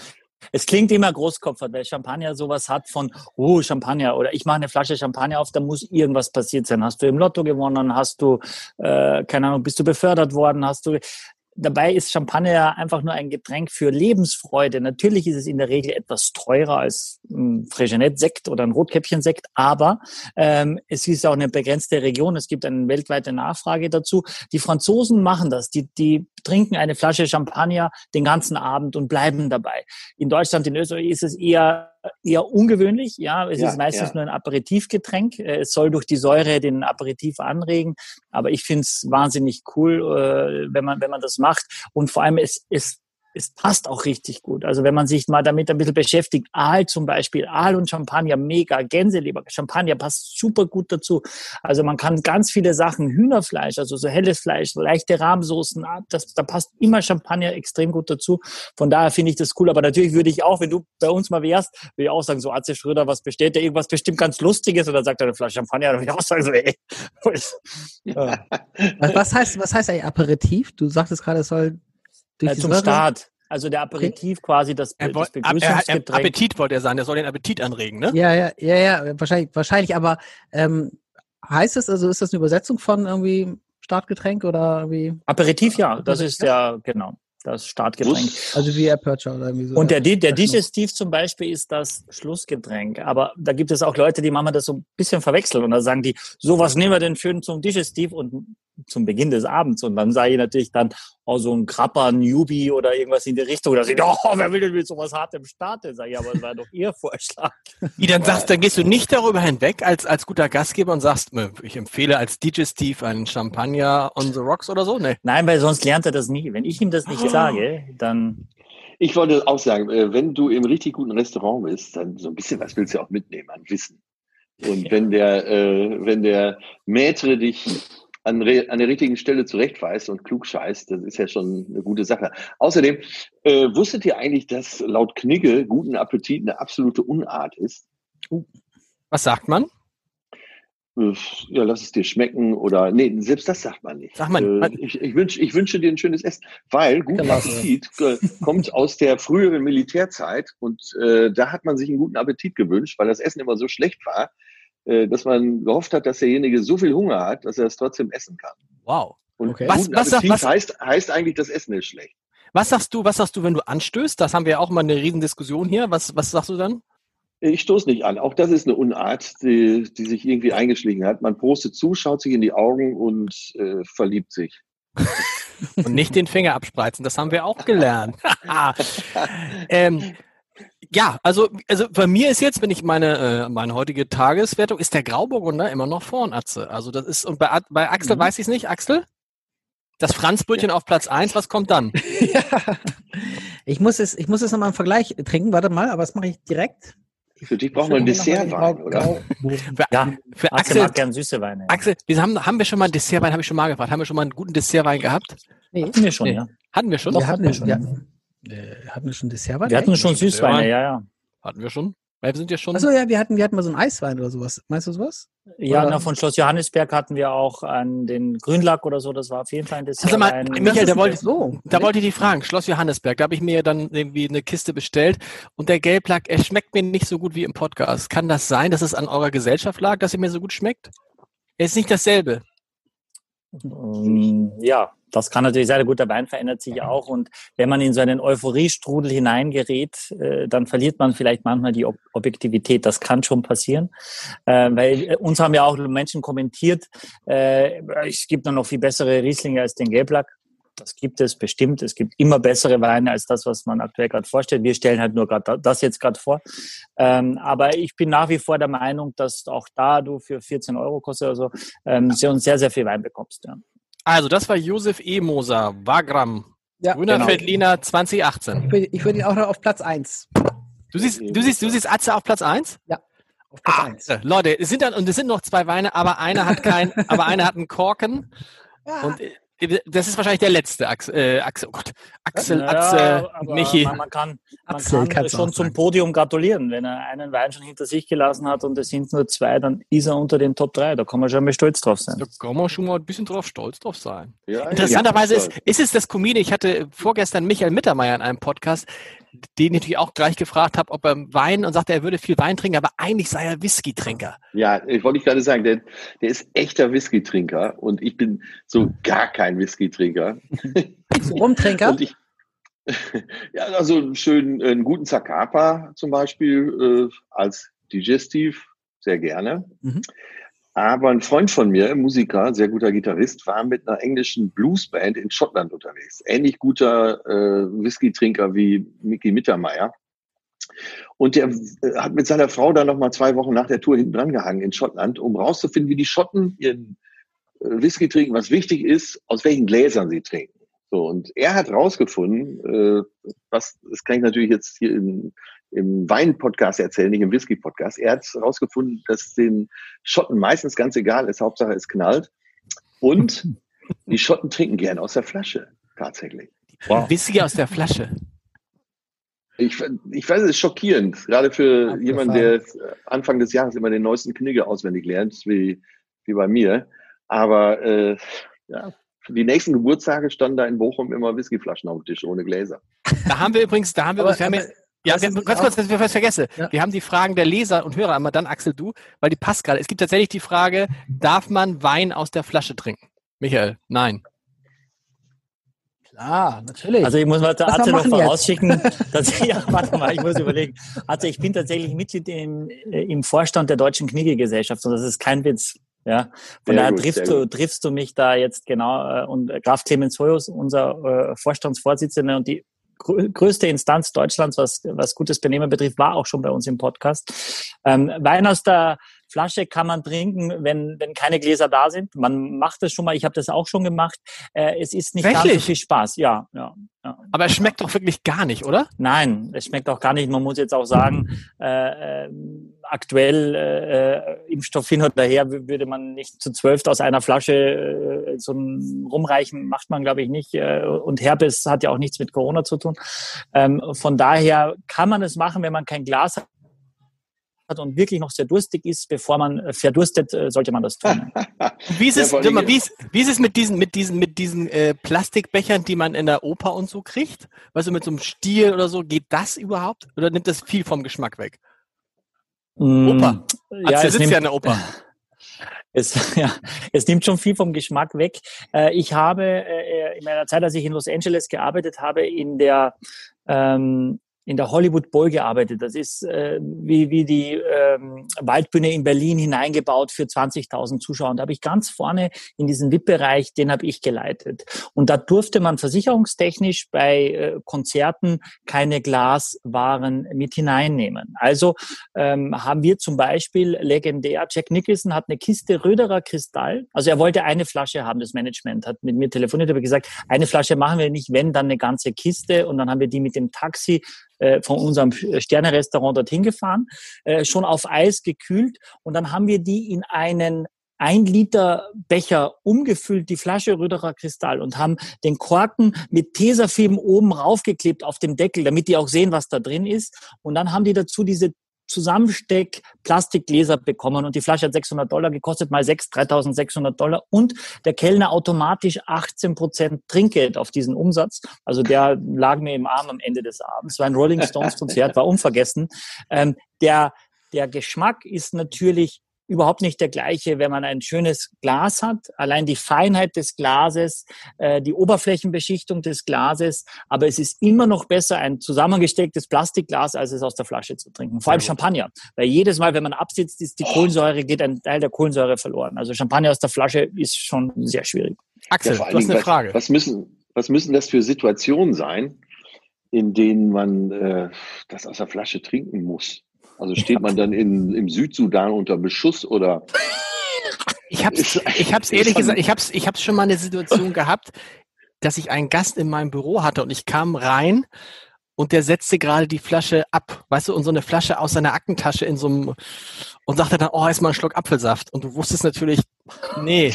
Es klingt immer großkopfert, weil Champagner sowas hat von, oh, Champagner oder ich mache eine Flasche Champagner auf, da muss irgendwas passiert sein. Hast du im Lotto gewonnen? Hast du, äh, keine Ahnung, bist du befördert worden? Hast du, Dabei ist Champagner einfach nur ein Getränk für Lebensfreude. Natürlich ist es in der Regel etwas teurer als ein Fregenet-Sekt oder ein Rotkäppchen-Sekt, aber ähm, es ist auch eine begrenzte Region. Es gibt eine weltweite Nachfrage dazu. Die Franzosen machen das. Die, die trinken eine Flasche Champagner den ganzen Abend und bleiben dabei. In Deutschland, in Österreich ist es eher eher ungewöhnlich. Ja, es ja, ist meistens ja. nur ein Aperitivgetränk. Äh, es soll durch die Säure den Aperitif anregen. Aber ich finde es wahnsinnig cool, äh, wenn man, wenn man das macht. Und vor allem, es, es es passt auch richtig gut. Also wenn man sich mal damit ein bisschen beschäftigt, Aal zum Beispiel, Aal und Champagner, mega, Gänseleber, Champagner passt super gut dazu. Also man kann ganz viele Sachen, Hühnerfleisch, also so helles Fleisch, leichte Rahmsoßen, ah, das, da passt immer Champagner extrem gut dazu. Von daher finde ich das cool. Aber natürlich würde ich auch, wenn du bei uns mal wärst, würde ich auch sagen, so Atze Schröder, was bestellt der irgendwas bestimmt ganz Lustiges oder sagt er eine Flasche Champagner, dann würde ich auch sagen, so, ey. was heißt, was heißt eigentlich Aperitif? Du sagtest gerade, es soll durch äh, zum Säure? Start. Also der Aperitif okay. quasi, das, er das Begrüßungsgetränk. Appetit wollte er sagen, der soll den Appetit anregen, ne? Ja, ja, ja, ja, wahrscheinlich, wahrscheinlich, aber ähm, heißt es, also ist das eine Übersetzung von irgendwie Startgetränk oder irgendwie? Aperitif, ja, das ist ja, genau das Startgetränk. Also wie Aperture oder irgendwie so. Und der, der Digestiv zum Beispiel ist das Schlussgetränk. Aber da gibt es auch Leute, die machen das so ein bisschen verwechseln und da sagen die, so was nehmen wir denn für zum Digestiv und zum Beginn des Abends. Und dann sage ich natürlich dann, oh, so ein Krapper, Newbie oder irgendwas in die Richtung. Da ich, oh, wer will denn mit sowas hartem starten? Sag ich, aber das war doch Ihr Vorschlag. Wie, dann sagst, dann gehst du nicht darüber hinweg als, als guter Gastgeber und sagst, ich empfehle als DJ Steve einen Champagner on the Rocks oder so? Nee. Nein, weil sonst lernt er das nie. Wenn ich ihm das nicht sage, dann. Ich wollte auch sagen, äh, wenn du im richtig guten Restaurant bist, dann so ein bisschen was willst du auch mitnehmen an Wissen. Und wenn der, äh, wenn der Maitre dich an, an der richtigen Stelle zurechtweist und klug scheißt, das ist ja schon eine gute Sache. Außerdem, äh, wusstet ihr eigentlich, dass laut Knigge guten Appetit eine absolute Unart ist? Uh. Was sagt man? Äh, ja, lass es dir schmecken oder nee, selbst das sagt man nicht. Sag mal, äh, ich, ich, wünsch, ich wünsche dir ein schönes Essen, weil guter Appetit äh, kommt aus der früheren Militärzeit und äh, da hat man sich einen guten Appetit gewünscht, weil das Essen immer so schlecht war, dass man gehofft hat, dass derjenige so viel Hunger hat, dass er es trotzdem essen kann. Wow. Und okay. was, was, was heißt, heißt eigentlich, das Essen ist schlecht. Was sagst du, was sagst du, wenn du anstößt? Das haben wir ja auch mal eine Riesendiskussion hier. Was, was sagst du dann? Ich stoße nicht an. Auch das ist eine Unart, die, die sich irgendwie eingeschlichen hat. Man prostet zu, schaut sich in die Augen und äh, verliebt sich. und nicht den Finger abspreizen, das haben wir auch gelernt. ähm, ja, also, also bei mir ist jetzt, wenn ich meine, äh, meine heutige Tageswertung, ist der Grauburgunder immer noch vorn, Atze. Also das ist, und bei, bei Axel mhm. weiß ich es nicht, Axel? Das Franzbrötchen ja. auf Platz 1, was kommt dann? ja. Ich muss es, ich muss es nochmal im Vergleich trinken, warte mal, aber das mache ich direkt. Für dich brauchen wir ein Dessertwein, oder? ja, für Axel, mag gern süße Weine. Axel, wir haben, haben wir schon mal einen Dessertwein, habe ich schon mal gefragt. Haben wir schon mal einen guten Dessertwein gehabt? Nee. Hatten wir schon, nee. ja. Hatten wir schon? Doch, hatten wir schon. Ja. Äh, hatten wir schon Dessertwein? Wir hatten schon Süßweine, ja, ja. Hatten wir schon? Weil wir sind ja schon. Achso, ja, wir hatten, wir hatten mal so einen Eiswein oder sowas. Meinst du sowas? Ja, na, von Schloss Johannesberg hatten wir auch an den Grünlack oder so. Das war auf jeden Fall ein Dessert. Also mal, Michael, da wollte, so. da wollte ich die fragen. Schloss Johannesberg, da habe ich mir dann irgendwie eine Kiste bestellt und der Gelblack, er schmeckt mir nicht so gut wie im Podcast. Kann das sein, dass es an eurer Gesellschaft lag, dass er mir so gut schmeckt? Er ist nicht dasselbe. Ähm, ja, das kann natürlich sein. Gut, der Wein verändert sich auch. Und wenn man in so einen Euphoriestrudel hineingerät, äh, dann verliert man vielleicht manchmal die Ob Objektivität. Das kann schon passieren. Äh, weil uns haben ja auch Menschen kommentiert, äh, es gibt noch viel bessere Rieslinge als den Gelblack. Das gibt es bestimmt. Es gibt immer bessere Weine als das, was man aktuell gerade vorstellt. Wir stellen halt nur gerade das jetzt gerade vor. Ähm, aber ich bin nach wie vor der Meinung, dass auch da du für 14 Euro kostet oder so, ähm, sehr, sehr, sehr viel Wein bekommst. Ja. Also, das war Josef E. Moser, Wagram Ja, Grüner genau. Feldliner 2018. Ich würde, ich würde ihn auch noch auf Platz 1. Du siehst, du siehst, du siehst Atze auf Platz 1? Ja. Auf Platz ah, 1. Leute, es sind dann, und es sind noch zwei Weine, aber einer hat kein, aber einer hat einen Korken. Ja. Und das ist wahrscheinlich der letzte Axel, äh, Axel, oh Gott, Axel, naja, Axel, Michi. Man, man, kann, man Axel, kann schon zum Podium gratulieren. Wenn er einen Wein schon hinter sich gelassen hat und es sind nur zwei, dann ist er unter den Top 3. Da kann man schon mal stolz drauf sein. Da kann man schon mal ein bisschen drauf stolz drauf sein. Ja, Interessanterweise ja, ist, ist es das Comedian, ich hatte vorgestern Michael Mittermeier in einem Podcast, den ich natürlich auch gleich gefragt habe, ob er Wein und sagte, er würde viel Wein trinken, aber eigentlich sei er Whisky-Trinker. Ja, ich wollte gerade sagen, der, der ist echter Whisky-Trinker und ich bin so gar kein Whisky-Trinker. Rumtrinker? und ich, ja, also schön einen guten Zacapa zum Beispiel äh, als Digestiv, sehr gerne. Mhm. Aber ein Freund von mir, Musiker, sehr guter Gitarrist, war mit einer englischen Bluesband in Schottland unterwegs. Ähnlich guter äh, Whisky-Trinker wie Mickey Mittermeier. Und der äh, hat mit seiner Frau dann noch mal zwei Wochen nach der Tour hinten dran gehangen in Schottland, um rauszufinden, wie die Schotten ihren äh, Whisky trinken, was wichtig ist, aus welchen Gläsern sie trinken. So, und er hat rausgefunden, äh, was, das kann ich natürlich jetzt hier in, im Wein-Podcast erzählen, nicht im Whisky-Podcast. Er hat herausgefunden, dass den Schotten meistens ganz egal ist, Hauptsache es knallt. Und die Schotten trinken gern aus der Flasche, tatsächlich. Wow. Whisky aus der Flasche. Ich, ich weiß, es ist schockierend, gerade für Abgefahren. jemanden, der Anfang des Jahres immer den neuesten Knigge auswendig lernt, wie, wie bei mir. Aber äh, ja, für die nächsten Geburtstage standen da in Bochum immer Whiskyflaschen auf dem Tisch ohne Gläser. Da haben wir übrigens, da haben wir, aber, übrigens, ja, wir, ganz kurz, dass ich was vergesse. Ja. Wir haben die Fragen der Leser und Hörer einmal, dann Axel, du, weil die passt gerade. Es gibt tatsächlich die Frage, darf man Wein aus der Flasche trinken? Michael, nein. Klar, natürlich. Also ich muss mal der Atze noch vorausschicken, dass ich, ja, warte mal, ich muss überlegen. Also ich bin tatsächlich Mitglied im, äh, im Vorstand der Deutschen Knigge-Gesellschaft und das ist kein Witz. Ja, von sehr daher gut, triffst du, triffst du mich da jetzt genau, äh, und Graf Clemens Hoyos, unser äh, Vorstandsvorsitzender und die größte Instanz Deutschlands, was, was gutes Benehmen betrifft, war auch schon bei uns im Podcast. Ähm, der Flasche kann man trinken, wenn, wenn keine Gläser da sind. Man macht das schon mal, ich habe das auch schon gemacht. Äh, es ist nicht wirklich? ganz so viel Spaß, ja, ja, ja. Aber es schmeckt doch wirklich gar nicht, oder? Nein, es schmeckt auch gar nicht. Man muss jetzt auch sagen, äh, äh, aktuell äh, Impfstoff hin oder her würde man nicht zu zwölf aus einer Flasche äh, so rumreichen, macht man glaube ich nicht. Äh, und Herpes hat ja auch nichts mit Corona zu tun. Ähm, von daher kann man es machen, wenn man kein Glas hat hat und wirklich noch sehr durstig ist, bevor man äh, verdurstet, äh, sollte man das tun. wie, ist es, ja, mal, wie, ist, wie ist es mit diesen, mit diesen, mit diesen äh, Plastikbechern, die man in der Oper und so kriegt? Weißt du, mit so einem Stiel oder so, geht das überhaupt? Oder nimmt das viel vom Geschmack weg? Mm, Oper. Ja, es sitzt ja in der Oper. Es, ja, es nimmt schon viel vom Geschmack weg. Äh, ich habe in meiner Zeit, als ich in Los Angeles gearbeitet habe, in der ähm, in der Hollywood Bowl gearbeitet. Das ist äh, wie, wie die ähm, Waldbühne in Berlin hineingebaut für 20.000 Zuschauer. Und da habe ich ganz vorne in diesem VIP-Bereich, den habe ich geleitet. Und da durfte man versicherungstechnisch bei äh, Konzerten keine Glaswaren mit hineinnehmen. Also ähm, haben wir zum Beispiel legendär, Jack Nicholson hat eine Kiste Röderer Kristall. Also er wollte eine Flasche haben, das Management hat mit mir telefoniert, habe gesagt, eine Flasche machen wir nicht, wenn, dann eine ganze Kiste. Und dann haben wir die mit dem Taxi äh, von unserem Sterne-Restaurant dorthin gefahren, äh, schon auf Eis gekühlt und dann haben wir die in einen ein Liter Becher umgefüllt, die Flasche Rüderer Kristall und haben den Korken mit Tesafilm oben raufgeklebt auf dem Deckel, damit die auch sehen, was da drin ist. Und dann haben die dazu diese Zusammensteck Plastikgläser bekommen und die Flasche hat 600 Dollar gekostet, mal 6, 3600 Dollar und der Kellner automatisch 18 Prozent Trinkgeld auf diesen Umsatz. Also der lag mir im Arm am Ende des Abends. War ein Rolling Stones Konzert, war unvergessen. Ähm, der, der Geschmack ist natürlich überhaupt nicht der gleiche, wenn man ein schönes Glas hat. Allein die Feinheit des Glases, äh, die Oberflächenbeschichtung des Glases. Aber es ist immer noch besser, ein zusammengestecktes Plastikglas, als es aus der Flasche zu trinken. Vor allem Champagner. Weil jedes Mal, wenn man absitzt, ist die oh. Kohlensäure, geht ein Teil der Kohlensäure verloren. Also Champagner aus der Flasche ist schon sehr schwierig. Axel, ja, du hast eine Frage. Was, müssen, was müssen das für Situationen sein, in denen man äh, das aus der Flasche trinken muss? Also steht man dann in, im Südsudan unter Beschuss oder? Ich habe ich hab's ehrlich gesagt, ich habe ich hab's schon mal eine Situation gehabt. dass ich einen Gast in meinem Büro hatte und ich kam rein und der setzte gerade die Flasche ab, weißt du, und so eine Flasche aus seiner Aktentasche in so einem und sagte dann, oh, ist mal ein Schluck Apfelsaft. Und du wusstest natürlich, nee.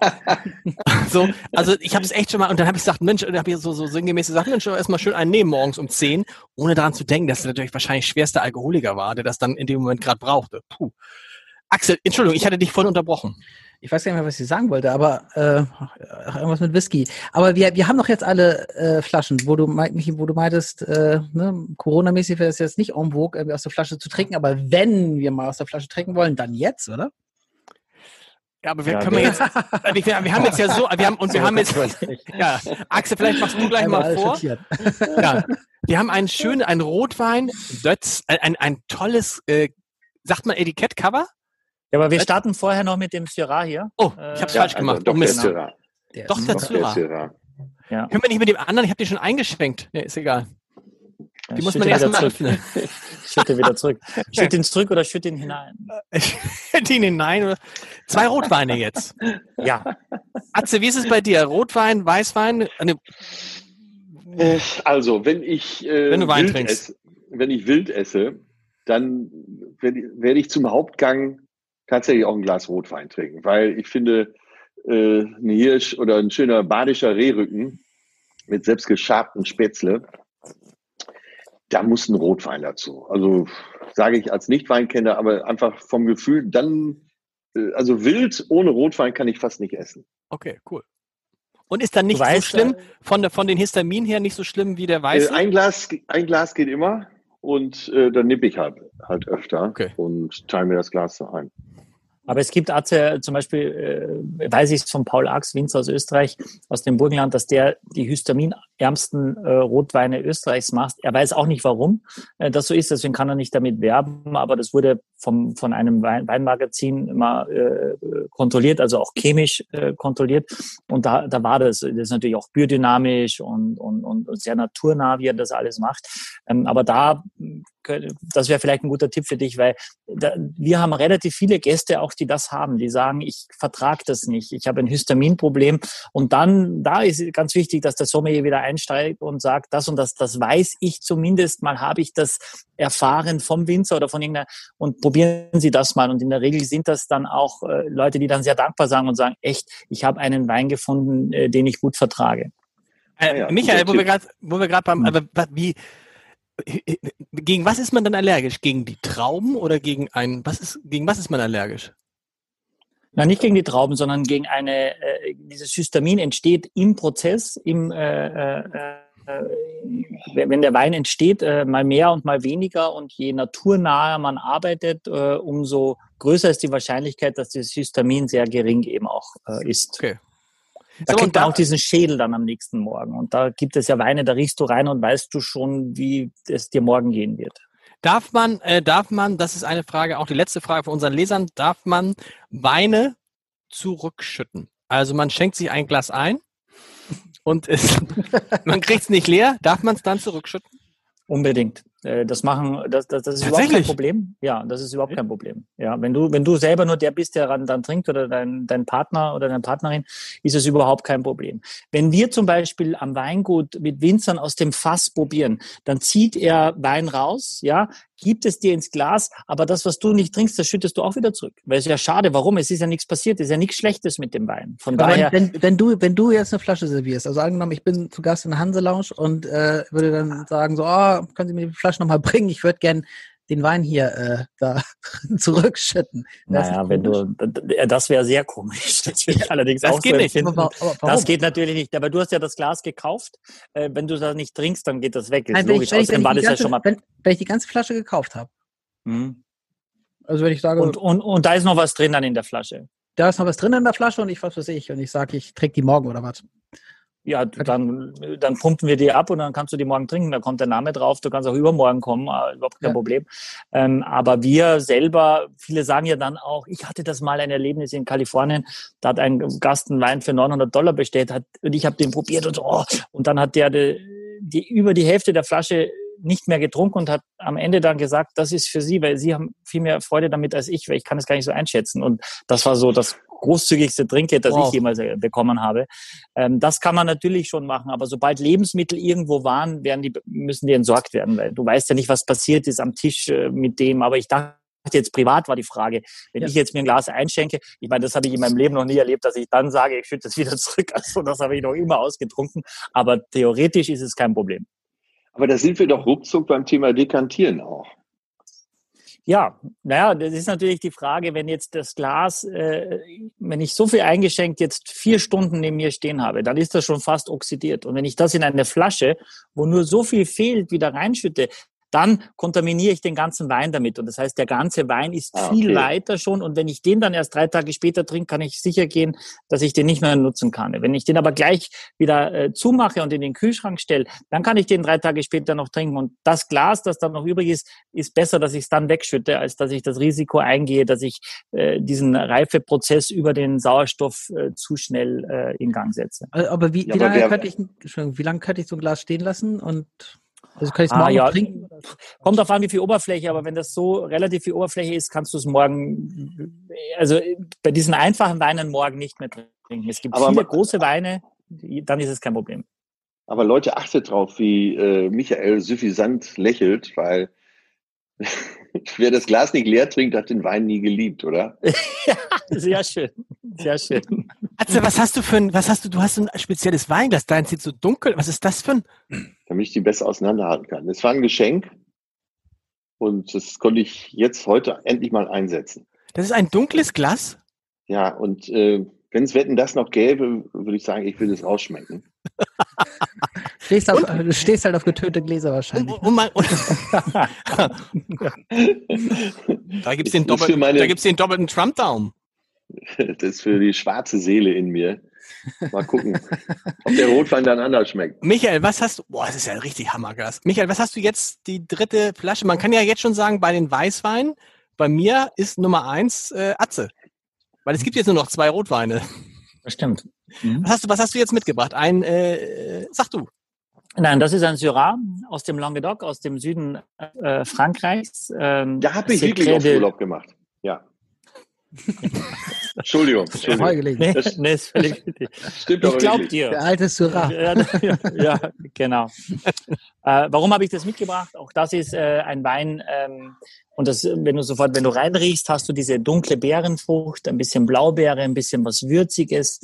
so, also ich habe es echt schon mal, und dann habe ich gesagt, Mensch, und habe ich so, so sinngemäß gesagt, Mensch, erstmal schön einen nehmen morgens um 10, ohne daran zu denken, dass er natürlich wahrscheinlich schwerster Alkoholiker war, der das dann in dem Moment gerade brauchte. Puh. Axel, Entschuldigung, ich hatte dich voll unterbrochen ich weiß gar nicht mehr, was ich sagen wollte, aber äh, irgendwas mit Whisky. Aber wir, wir haben doch jetzt alle äh, Flaschen, wo du, wo du meintest, äh, ne, Corona-mäßig wäre es jetzt nicht en vogue, aus der Flasche zu trinken, aber wenn wir mal aus der Flasche trinken wollen, dann jetzt, oder? Ja, aber wir ja, können wir jetzt, wir, wir, haben jetzt ja so, wir haben, und wir haben jetzt, ja, Axel, vielleicht machst du gleich mal vor. Ja, wir haben einen schönen, einen Rotwein, Dötz, ein, ein tolles, äh, sagt man Etikettcover? Ja, aber wir starten vorher noch mit dem Syrah hier. Oh, ich habe es äh, falsch gemacht. Also, Dr. Syrah. Dr. Syrah. Syrah. Ja. Können wir nicht mit dem anderen? Ich habe den schon eingeschwenkt. Nee, ist egal. Die muss man erst mal öffnen. schütte wieder zurück. Schütte ihn zurück oder schütte ihn hinein? Schütte ihn hinein. Zwei Rotweine jetzt. Ja. Atze, wie ist es bei dir? Rotwein, Weißwein? Äh, also, wenn ich, äh, wenn, du Wein trinkst. Esse, wenn ich wild esse, dann werde ich zum Hauptgang tatsächlich auch ein Glas Rotwein trinken, weil ich finde, äh, ein Hirsch oder ein schöner badischer Rehrücken mit selbst geschabten Spätzle, da muss ein Rotwein dazu. Also sage ich als Nicht-Weinkenner, aber einfach vom Gefühl, dann, äh, also wild ohne Rotwein kann ich fast nicht essen. Okay, cool. Und ist dann nicht weißt, so schlimm, von, der, von den Histaminen her nicht so schlimm wie der Weiße? Äh, ein, Glas, ein Glas geht immer und äh, dann nippe ich halt, halt öfter okay. und teile mir das Glas so ein. Aber es gibt Atze, zum Beispiel, äh, weiß ich es von Paul Ax, Winzer aus Österreich, aus dem Burgenland, dass der die histaminärmsten äh, Rotweine Österreichs macht. Er weiß auch nicht, warum äh, das so ist, deswegen kann er nicht damit werben, aber das wurde vom, von einem Wein, Weinmagazin immer äh, kontrolliert, also auch chemisch äh, kontrolliert. Und da, da war das, das ist natürlich auch biodynamisch und, und, und sehr naturnah, wie er das alles macht. Ähm, aber da das wäre vielleicht ein guter Tipp für dich, weil da, wir haben relativ viele Gäste auch, die das haben, die sagen, ich vertrage das nicht, ich habe ein Histaminproblem. Und dann, da ist ganz wichtig, dass der Sommelier wieder einsteigt und sagt, das und das, das weiß ich zumindest. Mal, habe ich das erfahren vom Winzer oder von irgendeiner und probieren Sie das mal und in der Regel sind das dann auch äh, Leute, die dann sehr dankbar sagen und sagen, echt, ich habe einen Wein gefunden, äh, den ich gut vertrage. Äh, ja, Michael, wo wir gerade, wo wir gerade beim, hm. aber wie, gegen was ist man dann allergisch? Gegen die Trauben oder gegen ein, was ist, gegen was ist man allergisch? Na, nicht gegen die Trauben, sondern gegen eine, äh, dieses Histamin entsteht im Prozess, im, äh, äh, äh wenn der Wein entsteht, äh, mal mehr und mal weniger und je naturnaher man arbeitet, äh, umso größer ist die Wahrscheinlichkeit, dass dieses Histamin sehr gering eben auch äh, ist. Okay. Da so, kriegt man auch diesen Schädel dann am nächsten Morgen. Und da gibt es ja Weine, da riechst du rein und weißt du schon, wie es dir morgen gehen wird. Darf man, äh, darf man, das ist eine Frage, auch die letzte Frage von unseren Lesern, darf man Weine zurückschütten? Also man schenkt sich ein Glas ein und es, man kriegt es nicht leer, darf man es dann zurückschütten? Unbedingt. Äh, das machen, das, das, das ist überhaupt kein Problem. Ja, das ist überhaupt kein Problem. Ja, wenn du, wenn du selber nur der bist, der dann, dann trinkt oder dein, dein Partner oder deine Partnerin, ist es überhaupt kein Problem. Wenn wir zum Beispiel am Weingut mit Winzern aus dem Fass probieren, dann zieht er Wein raus, ja, gibt es dir ins Glas, aber das, was du nicht trinkst, das schüttest du auch wieder zurück. Weil es ist ja schade, warum? Es ist ja nichts passiert, es ist ja nichts Schlechtes mit dem Wein. Von aber daher. Wenn, wenn, du, wenn du jetzt eine Flasche servierst, also angenommen, ich bin zu Gast in der Hanse Lounge und äh, würde dann sagen, so, oh, können Sie mir die Flasche nochmal bringen? Ich würde gern den Wein hier äh, da zurückschütten. Das naja, wenn du, das wäre sehr komisch. Das würde ich allerdings das auch geht so nicht. Aber, aber das geht natürlich nicht. Aber du hast ja das Glas gekauft. Äh, wenn du das nicht trinkst, dann geht das weg. Nein, ich, ja wenn, ich, die ganze Flasche gekauft habe. Mhm. Also wenn ich sage. Und, und, und da ist noch was drin dann in der Flasche. Da ist noch was drin in der Flasche und ich was weiß ich. Und ich sage, ich trinke die morgen oder was. Ja, dann, dann pumpen wir die ab und dann kannst du die morgen trinken. Da kommt der Name drauf. Du kannst auch übermorgen kommen, äh, überhaupt kein ja. Problem. Ähm, aber wir selber, viele sagen ja dann auch, ich hatte das mal ein Erlebnis in Kalifornien. Da hat ein Gast einen Wein für 900 Dollar bestellt hat, und ich habe den probiert und so. Oh, und dann hat der die, die, über die Hälfte der Flasche nicht mehr getrunken und hat am Ende dann gesagt, das ist für Sie, weil Sie haben viel mehr Freude damit als ich, weil ich kann es gar nicht so einschätzen. Und das war so das großzügigste Trinkgeld, das wow. ich jemals äh, bekommen habe. Ähm, das kann man natürlich schon machen, aber sobald Lebensmittel irgendwo waren, werden die, müssen die entsorgt werden, weil du weißt ja nicht, was passiert ist am Tisch äh, mit dem. Aber ich dachte, jetzt privat war die Frage. Wenn ja. ich jetzt mir ein Glas einschenke, ich meine, das habe ich in meinem Leben noch nie erlebt, dass ich dann sage, ich schütte es wieder zurück. Also das habe ich noch immer ausgetrunken. Aber theoretisch ist es kein Problem. Aber da sind wir doch ruckzuck beim Thema Dekantieren auch. Ja, naja, das ist natürlich die Frage, wenn jetzt das Glas, äh, wenn ich so viel eingeschenkt jetzt vier Stunden neben mir stehen habe, dann ist das schon fast oxidiert. Und wenn ich das in eine Flasche, wo nur so viel fehlt, wieder reinschütte, dann kontaminiere ich den ganzen Wein damit. Und das heißt, der ganze Wein ist ah, okay. viel weiter schon. Und wenn ich den dann erst drei Tage später trinke, kann ich sicher gehen, dass ich den nicht mehr nutzen kann. Wenn ich den aber gleich wieder äh, zumache und in den Kühlschrank stelle, dann kann ich den drei Tage später noch trinken. Und das Glas, das dann noch übrig ist, ist besser, dass ich es dann wegschütte, als dass ich das Risiko eingehe, dass ich äh, diesen Reifeprozess über den Sauerstoff äh, zu schnell äh, in Gang setze. Aber wie, wie, ja, lange könnte ich, wie lange könnte ich so ein Glas stehen lassen und also kann ich es morgen ah, ja. trinken? Kommt darauf an, wie viel Oberfläche, aber wenn das so relativ viel Oberfläche ist, kannst du es morgen, also bei diesen einfachen Weinen morgen nicht mehr trinken. Es gibt aber viele große Weine, dann ist es kein Problem. Aber Leute, achtet drauf, wie äh, Michael suffisant lächelt, weil wer das Glas nicht leer trinkt, hat den Wein nie geliebt, oder? ja, sehr schön. Sehr schön. Also, was hast du für ein, was hast du, du hast ein spezielles Weinglas, dein sieht so dunkel, was ist das für ein? Damit ich die besser auseinanderhalten kann. Es war ein Geschenk und das konnte ich jetzt heute endlich mal einsetzen. Das ist ein dunkles Glas? Ja, und äh, wenn es Wetten das noch gäbe, würde ich sagen, ich will es rausschmecken. stehst auf, du stehst halt auf getönte Gläser wahrscheinlich. Und, und und da gibt es den, doppel, meine, den doppelten Trump-Daumen. Das ist für die schwarze Seele in mir. Mal gucken, ob der Rotwein dann anders schmeckt. Michael, was hast du? Boah, das ist ja richtig Hammergas. Michael, was hast du jetzt die dritte Flasche? Man kann ja jetzt schon sagen, bei den Weißweinen, bei mir ist Nummer eins äh, Atze. Weil es gibt jetzt nur noch zwei Rotweine. Das stimmt. Mhm. Was, hast du, was hast du jetzt mitgebracht? Ein, äh, sag du. Nein, das ist ein Syrah aus dem Languedoc, aus dem Süden äh, Frankreichs. Ähm, da habe ich wirklich auf Urlaub gemacht. Ja. Entschuldigung. Entschuldigung. Nee, das, nee, ist völlig Stimmt ich glaube dir. Der alte Syrah. Ja, ja, ja genau. äh, warum habe ich das mitgebracht? Auch das ist äh, ein Wein, ähm, und das, wenn du sofort, wenn du reinriechst, hast du diese dunkle Beerenfrucht, ein bisschen Blaubeere, ein bisschen was Würziges.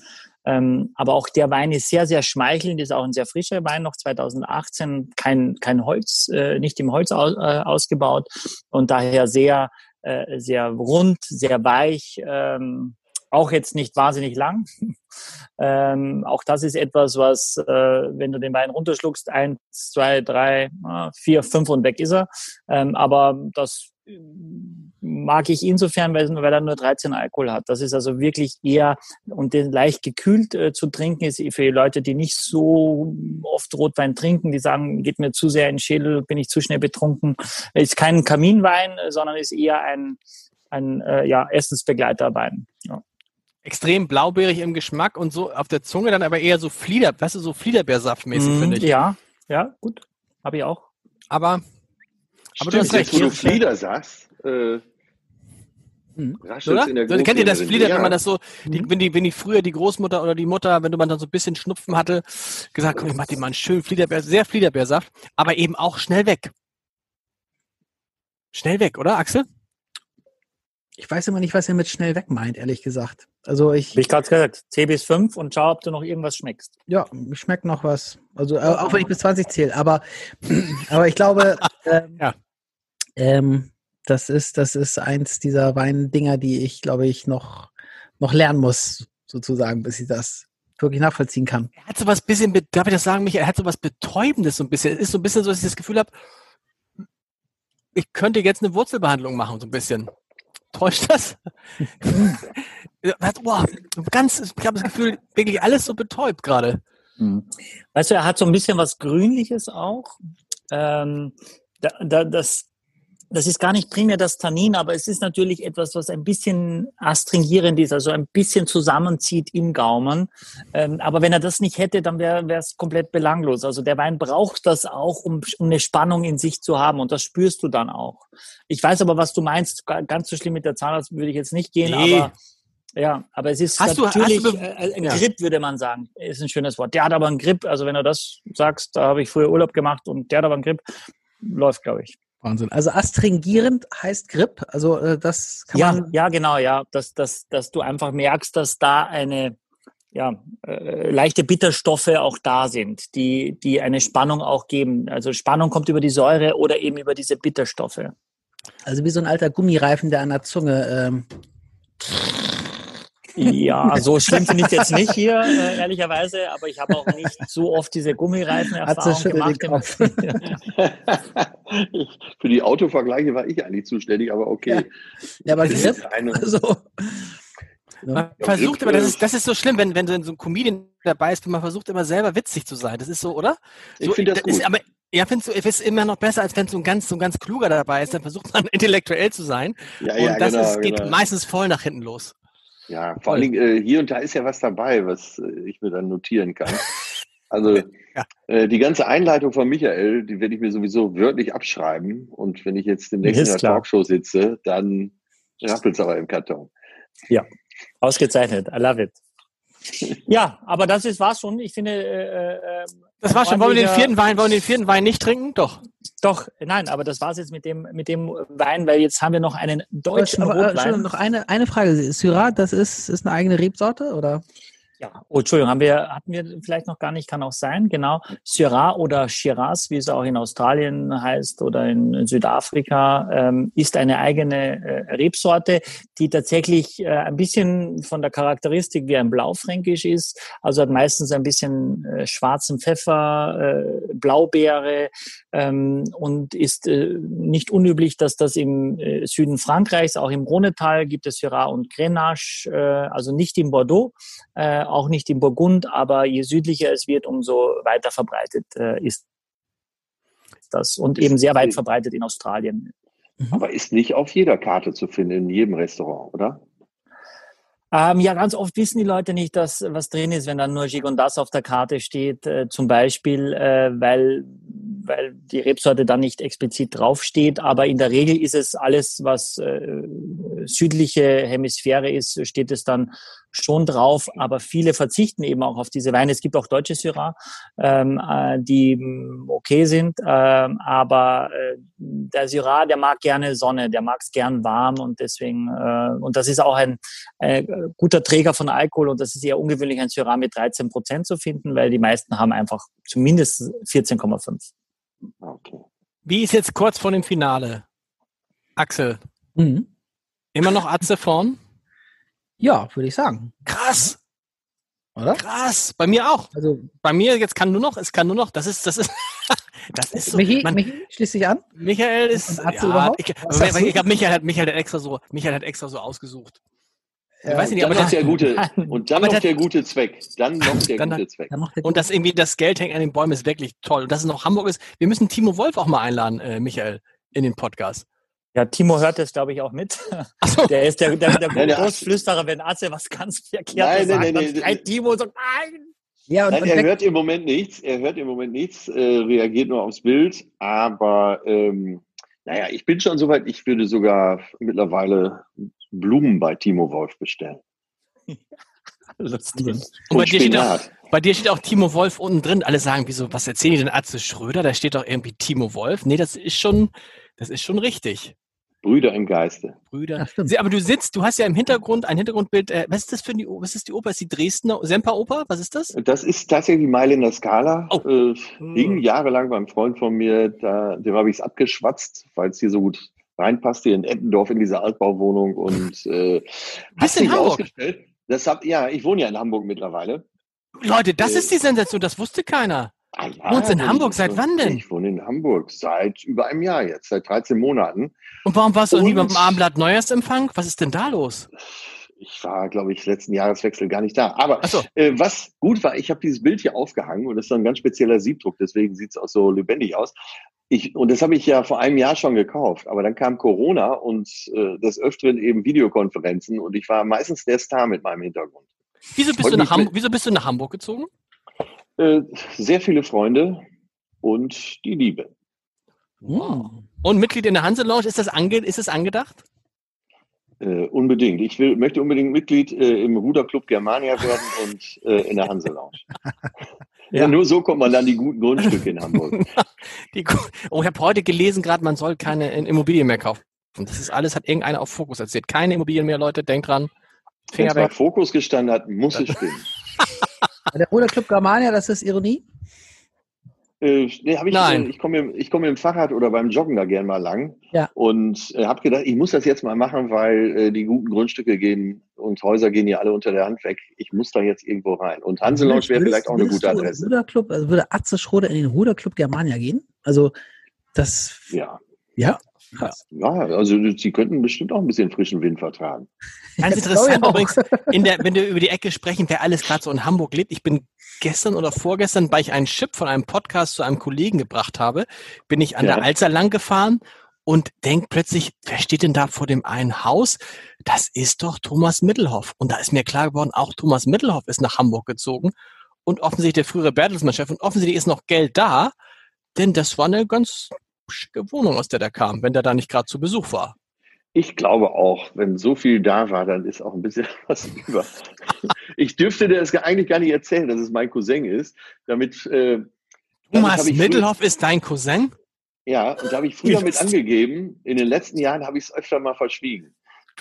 Ähm, aber auch der Wein ist sehr, sehr schmeichelnd, ist auch ein sehr frischer Wein, noch 2018, kein, kein Holz, äh, nicht im Holz aus, äh, ausgebaut und daher sehr, äh, sehr rund, sehr weich, ähm, auch jetzt nicht wahnsinnig lang. ähm, auch das ist etwas, was, äh, wenn du den Wein runterschluckst, eins, zwei, drei, vier, fünf und weg ist er. Ähm, aber das mag ich insofern, weil, weil er nur 13 Alkohol hat. Das ist also wirklich eher, und den leicht gekühlt äh, zu trinken, ist für die Leute, die nicht so oft Rotwein trinken, die sagen, geht mir zu sehr in den Schädel, bin ich zu schnell betrunken. Ist kein Kaminwein, sondern ist eher ein, ein äh, ja, Essensbegleiterwein. Ja. Extrem blaubeerig im Geschmack und so auf der Zunge dann aber eher so Flieder, weißt du, so Fliederbeersaftmäßig, mm, finde ich. Ja, ja, gut. Habe ich auch. Aber aber Stimmt, du hast recht. Wo du Flieder sagst, äh, hm. Oder? In der so, kennt ihr das Flieder, ja. wenn man das so, die, wenn die, wenn die früher die Großmutter oder die Mutter, wenn du man dann so ein bisschen Schnupfen hatte, gesagt, komm, ich mach dir mal einen schönen Fliederbeer, sehr Fliederbeersaft, aber eben auch schnell weg. Schnell weg, oder, Axel? Ich weiß immer nicht, was er mit schnell weg meint, ehrlich gesagt. Also ich. Wie ich gerade gesagt, 10 bis 5 und schau, ob du noch irgendwas schmeckst. Ja, ich schmeckt noch was. Also äh, auch wenn ich bis 20 zähle, aber, aber ich glaube, ähm, ja. Ähm, das ist, das ist eins dieser Weindinger, die ich, glaube ich, noch, noch lernen muss, sozusagen, bis ich das wirklich nachvollziehen kann. Er hat so was bisschen, darf ich das sagen, Michael, er hat so was Betäubendes so ein bisschen. Es ist so ein bisschen so, dass ich das Gefühl habe, ich könnte jetzt eine Wurzelbehandlung machen, so ein bisschen. Täuscht das? Boah, ganz, ich habe das Gefühl, wirklich alles so betäubt gerade. Hm. Weißt du, er hat so ein bisschen was Grünliches auch. Ähm, da, da, das, das ist gar nicht primär das Tannin, aber es ist natürlich etwas, was ein bisschen astringierend ist, also ein bisschen zusammenzieht im Gaumen. Ähm, aber wenn er das nicht hätte, dann wäre es komplett belanglos. Also der Wein braucht das auch, um, um eine Spannung in sich zu haben und das spürst du dann auch. Ich weiß aber, was du meinst. Ganz so schlimm mit der Zahnarzt würde ich jetzt nicht gehen, nee. aber Ja, aber es ist hast natürlich du, du, äh, ein ja. Grip, würde man sagen. Ist ein schönes Wort. Der hat aber einen Grip. Also wenn du das sagst, da habe ich früher Urlaub gemacht und der hat aber einen Grip, läuft, glaube ich. Wahnsinn. Also astringierend heißt Grip. Also äh, das kann ja, man. Ja, genau, ja. Dass, dass, dass du einfach merkst, dass da eine ja, äh, leichte Bitterstoffe auch da sind, die, die eine Spannung auch geben. Also Spannung kommt über die Säure oder eben über diese Bitterstoffe. Also wie so ein alter Gummireifen, der an der Zunge. Ähm ja, so schlimm finde ich jetzt nicht hier, äh, ehrlicherweise, aber ich habe auch nicht so oft diese Gummireifen-Erfahrung gemacht. Für die Autovergleiche war ich eigentlich zuständig, aber okay. Ja, ja aber Grip, also, man versucht aber, das ist, das ist so schlimm, wenn, wenn so ein Comedian dabei ist, man versucht immer selber witzig zu sein. Das ist so, oder? So, ich finde das, das gut. Ist, aber ja, findest du, es ist immer noch besser, als wenn so ein ganz, so ein ganz kluger dabei ist, dann versucht man intellektuell zu sein. Ja, und ja, das genau, ist, geht genau. meistens voll nach hinten los. Ja, vor allen Dingen äh, hier und da ist ja was dabei, was äh, ich mir dann notieren kann. Also ja. äh, die ganze Einleitung von Michael, die werde ich mir sowieso wörtlich abschreiben. Und wenn ich jetzt demnächst in der klar. Talkshow sitze, dann rappelt es aber im Karton. Ja, ausgezeichnet. I love it. Ja, aber das ist war's schon. Ich finde, äh, äh, Das war schon. Wollen wir den vierten Wein, wollen wir den vierten Wein nicht trinken? Doch. Doch, nein, aber das war's jetzt mit dem mit dem Wein, weil jetzt haben wir noch einen deutschen aber, äh, Rotwein. Noch eine, eine Frage. Syrah, das ist, ist eine eigene Rebsorte, oder? Ja, oh, Entschuldigung, haben wir, hatten wir vielleicht noch gar nicht, kann auch sein, genau. Syrah oder Shiraz, wie es auch in Australien heißt oder in Südafrika, ähm, ist eine eigene äh, Rebsorte, die tatsächlich äh, ein bisschen von der Charakteristik wie ein Blaufränkisch ist. Also hat meistens ein bisschen äh, schwarzen Pfeffer, äh, Blaubeere ähm, und ist äh, nicht unüblich, dass das im äh, Süden Frankreichs, auch im Rhonetal gibt es Syrah und Grenache, also nicht in Bordeaux, auch nicht in Burgund, aber je südlicher es wird, umso weiter verbreitet äh, ist das und eben sehr weit verbreitet in Australien. Aber ist nicht auf jeder Karte zu finden, in jedem Restaurant, oder? Ähm, ja, ganz oft wissen die Leute nicht, dass was drin ist, wenn dann nur Gigondas auf der Karte steht, äh, zum Beispiel, äh, weil, weil die Rebsorte dann nicht explizit draufsteht. Aber in der Regel ist es alles, was äh, südliche Hemisphäre ist, steht es dann schon drauf. Aber viele verzichten eben auch auf diese Weine. Es gibt auch deutsche Syrah, ähm, äh, die mh, okay sind. Ähm, aber äh, der Syrah, der mag gerne Sonne, der mag es gern warm und deswegen, äh, und das ist auch ein äh, guter Träger von Alkohol und das ist eher ungewöhnlich, ein Syrah mit 13 Prozent zu finden, weil die meisten haben einfach zumindest 14,5. Okay. Wie ist jetzt kurz vor dem Finale? Axel, Mhm. immer noch Atze vorn? Ja, würde ich sagen. Krass, Oder? krass. Bei mir auch. Also, Bei mir jetzt kann nur noch, es kann nur noch, das ist, das ist, das ist so. Michi, man, Michi, schließ dich an. Michael ist, ja, überhaupt? ich, ich, ich glaube, Michael hat, Michael hat extra so, Michael hat extra so ausgesucht. Ich Ja, weiß nicht, Dann aber noch der, der gute, und dann noch der- der gute Zweck. Dann noch der Dann- gute Zweck. der und dass irgendwie das Geld hängt an den Bäumen ist wirklich toll. Und dass es noch Hamburg ist. Wir müssen Timo Wolf auch mal einladen, äh, Michael, in den Podcast. Ja, Timo hört es, glaube ich, auch mit. Achso, Der ist der, der, der Nein, der- Großflüsterer, wenn Atze was ganz nein, sagt, nein, dann nein, schreit Timo und sagt, nein! Ja, und, Nein, und er hört im Moment nichts, er hört im Moment nichts, äh, reagiert nur aufs Bild, aber ähm, naja, ich bin schon soweit, ich würde sogar mittlerweile Blumen bei Timo Wolf bestellen. Lustig. und bei dir, steht auch, bei dir steht auch Timo Wolf unten drin. Alle sagen, wieso, was erzählen die denn Atze Schröder? Da steht doch irgendwie Timo Wolf. Nee, das ist schon, das ist schon richtig. Brüder im Geiste. Brüder. Sie- Aber du sitzt, du hast ja im Hintergrund ein Hintergrundbild. Äh, was ist das für die, O- was ist die Oper? Ist die Dresdner Semperoper? Was ist das? Das ist tatsächlich Mailänder Skala. Oh. Äh, hing jahrelang beim Freund von mir, da, dem habe ich es abgeschwatzt, weil es hier so gut reinpasste in Eppendorf in diese Altbauwohnung und äh, Bist in Hamburg? ausgestellt. Das hab, ja, ich wohne ja in Hamburg mittlerweile. Leute, das Äh, ist die Sensation. Das wusste keiner. Ah, ja, Wohnst in Hamburg seit wann denn? Ich wohne in Hamburg seit über einem Jahr jetzt, seit 13 Monaten. Und warum warst du nie beim Abendblatt Neujahrsempfang? Was ist denn da los? Ich war, glaube ich, letzten Jahreswechsel gar nicht da. Aber so. äh, was gut war, ich habe dieses Bild hier aufgehangen und das ist ein ganz spezieller Siebdruck, deswegen sieht es auch so lebendig aus. Ich, und das habe ich ja vor einem Jahr schon gekauft, aber dann kam Corona und äh, des Öfteren eben Videokonferenzen und ich war meistens der Star mit meinem Hintergrund. Wieso bist, du nach mich Ham mit- wieso bist du nach Hamburg gezogen? Äh, sehr viele Freunde und die Liebe. Hm. Und Mitglied in der Hanse Lounge, ist das, ange ist das angedacht? Äh, unbedingt. Ich will, möchte unbedingt Mitglied äh, im Ruderclub Germania werden und äh, in der Hanse Lounge. ja. ja. nur so kommt man dann die guten Grundstücke in Hamburg. die, oh, ich habe heute gelesen, gerade man soll keine Immobilien mehr kaufen. Das ist alles, hat irgendeiner auf Fokus erzählt. Keine Immobilien mehr, Leute, denkt dran. Wenn es bei Fokus gestanden hat, muss es stimmen. der Ruderclub Germania, das ist Ironie? Äh, nee, hab ich, Nein. Ich komme ich komm mit dem Fahrrad oder beim Joggen da gern mal lang ja. und äh, habe gedacht, ich muss das jetzt mal machen, weil äh, die guten Grundstücke gehen und Häuser gehen ja alle unter der Hand weg. Ich muss da jetzt irgendwo rein. Und Hanselounge wäre vielleicht auch eine gute Adresse. Ruderclub, also würde Atze Schrode in den Ruderclub Germania gehen? Also das. Ja. Ja. Ja, also sie könnten bestimmt auch ein bisschen frischen Wind vertragen. Ganz interessant übrigens, in der, wenn wir über die Ecke sprechen, wer alles gerade so in Hamburg lebt. Ich bin gestern oder vorgestern, weil ich einen Chip von einem Podcast zu einem Kollegen gebracht habe, bin ich an ja. der Alster lang gefahren und denk plötzlich, wer steht denn da vor dem einen Haus? Das ist doch Thomas Mittelhoff. Und da ist mir klar geworden, auch Thomas Mittelhoff ist nach Hamburg gezogen und offensichtlich der frühere Bertelsmann-Chef und offensichtlich ist noch Geld da, denn das war eine ganz schicke Wohnung, aus der der kam, wenn der da nicht gerade zu Besuch war. Ich glaube auch, wenn so viel da war, dann ist auch ein bisschen was über. Ich dürfte dir das eigentlich gar nicht erzählen, dass es mein Cousin ist, damit. Äh, Thomas Mittelhoff ist dein Cousin? Ja, und da habe ich früher mit angegeben. In den letzten Jahren habe ich es öfter mal verschwiegen.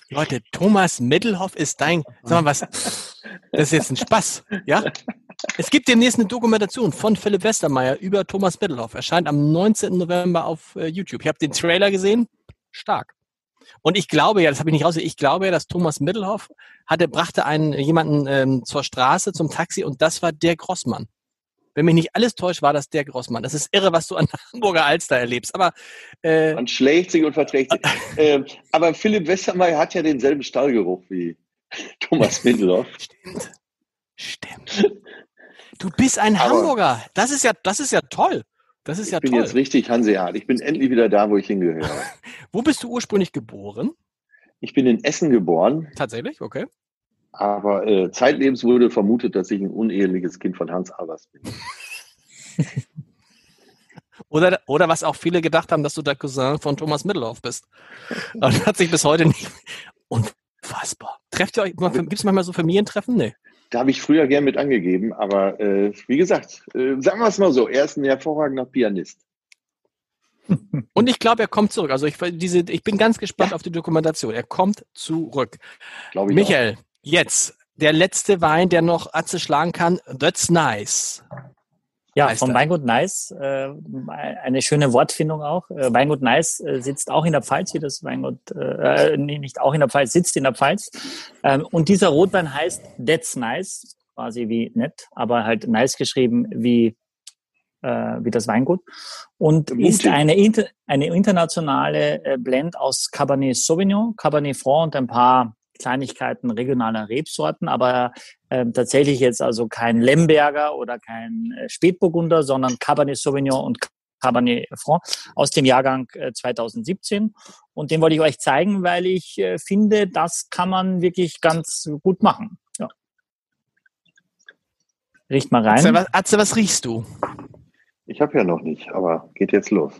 Leute, Thomas Mittelhoff ist dein. Sag mal was. Das ist jetzt ein Spaß, ja? Es gibt demnächst eine Dokumentation von Philipp Westermeier über Thomas Mittelhoff. Erscheint am 19. November auf äh, YouTube. Ich habe den Trailer gesehen. Stark. Und ich glaube ja, das habe ich nicht raus, ich glaube ja, dass Thomas Mittelhoff hatte, brachte einen jemanden ähm, zur Straße, zum Taxi und das war der Grossmann. Wenn mich nicht alles täuscht, war das der Grossmann. Das ist irre, was du an Hamburger Alster erlebst. Aber äh, man schlägt sich und verträgt sich. äh, aber Philipp Westermeier hat ja denselben Stallgeruch wie Thomas Mittelhoff. Stimmt. Stimmt. Du bist ein Aber Hamburger. Das ist ja, das ist ja toll. Das ist ja toll. Ich bin jetzt richtig Hanseat. Ich bin endlich wieder da, wo ich hingehöre. wo bist du ursprünglich geboren? Ich bin in Essen geboren. Tatsächlich? Okay. Aber äh, zeitlebens wurde vermutet, dass ich ein uneheliches Kind von Hans Albers bin. oder, oder was auch viele gedacht haben, dass du der Cousin von Thomas Mittelhoff bist. Aber das hat sich bis heute nicht. Unfassbar. Trefft ihr euch, gibt es manchmal so Familientreffen? Nee. Da habe ich früher gern mit angegeben, aber äh, wie gesagt, äh, sagen wir es mal so, er ist ein hervorragender Pianist. Und ich glaube, er kommt zurück. Also ich, diese, ich bin ganz gespannt ja. auf die Dokumentation. Er kommt zurück. Michael, auch. Jetzt der letzte Wein, der noch Atze schlagen kann. That's nice. Ja, vom Weingut Nice, äh, eine schöne Wortfindung auch. Äh, Weingut Nice äh, sitzt auch in der Pfalz, wie das Weingut, äh, nee, nicht auch in der Pfalz, sitzt in der Pfalz. Ähm, und dieser Rotwein heißt That's Nice, quasi wie nett, aber halt nice geschrieben wie, äh, wie das Weingut. Und Mutig. ist eine, inter, eine internationale äh, Blend aus Cabernet Sauvignon, Cabernet Franc und ein paar Kleinigkeiten regionaler Rebsorten, aber äh, tatsächlich jetzt also kein Lemberger oder kein äh, Spätburgunder, sondern Cabernet Sauvignon und Cabernet Franc aus dem Jahrgang äh, 2017. Und den wollte ich euch zeigen, weil ich äh, finde, das kann man wirklich ganz gut machen. Ja. Riecht mal rein. Atze, was, Atze, was riechst du? Ich habe ja noch nicht, aber geht jetzt los.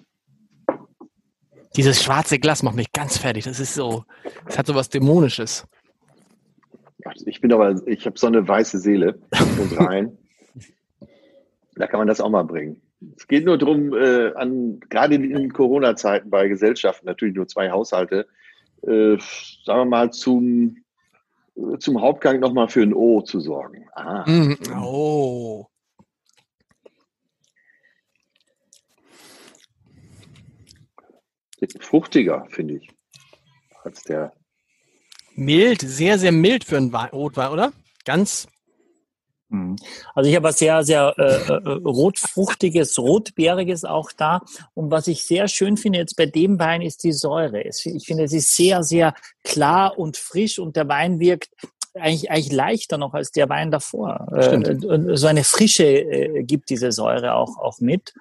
Dieses schwarze Glas macht mich ganz fertig. Das ist so, es hat so was Dämonisches. Ich bin aber, ich habe so eine weiße Seele und rein. da kann man das auch mal bringen. Es geht nur darum, äh, an, gerade in Corona-Zeiten bei Gesellschaften, natürlich nur zwei Haushalte, äh, sagen wir mal, zum, zum Hauptgang nochmal für ein O zu sorgen. Ah. Mm, oh. Fruchtiger, finde ich, als der. Mild, sehr, sehr mild für einen Rotwein, oder? Ganz. Hm. Also ich habe was sehr, sehr äh, äh, rotfruchtiges, rotbeeriges auch da. Und was ich sehr schön finde jetzt bei dem Wein ist die Säure. Ich finde, es ist sehr, sehr klar und frisch und der Wein wirkt eigentlich, eigentlich leichter noch als der Wein davor. Stimmt. Äh, so eine Frische äh, gibt diese Säure auch, auch mit.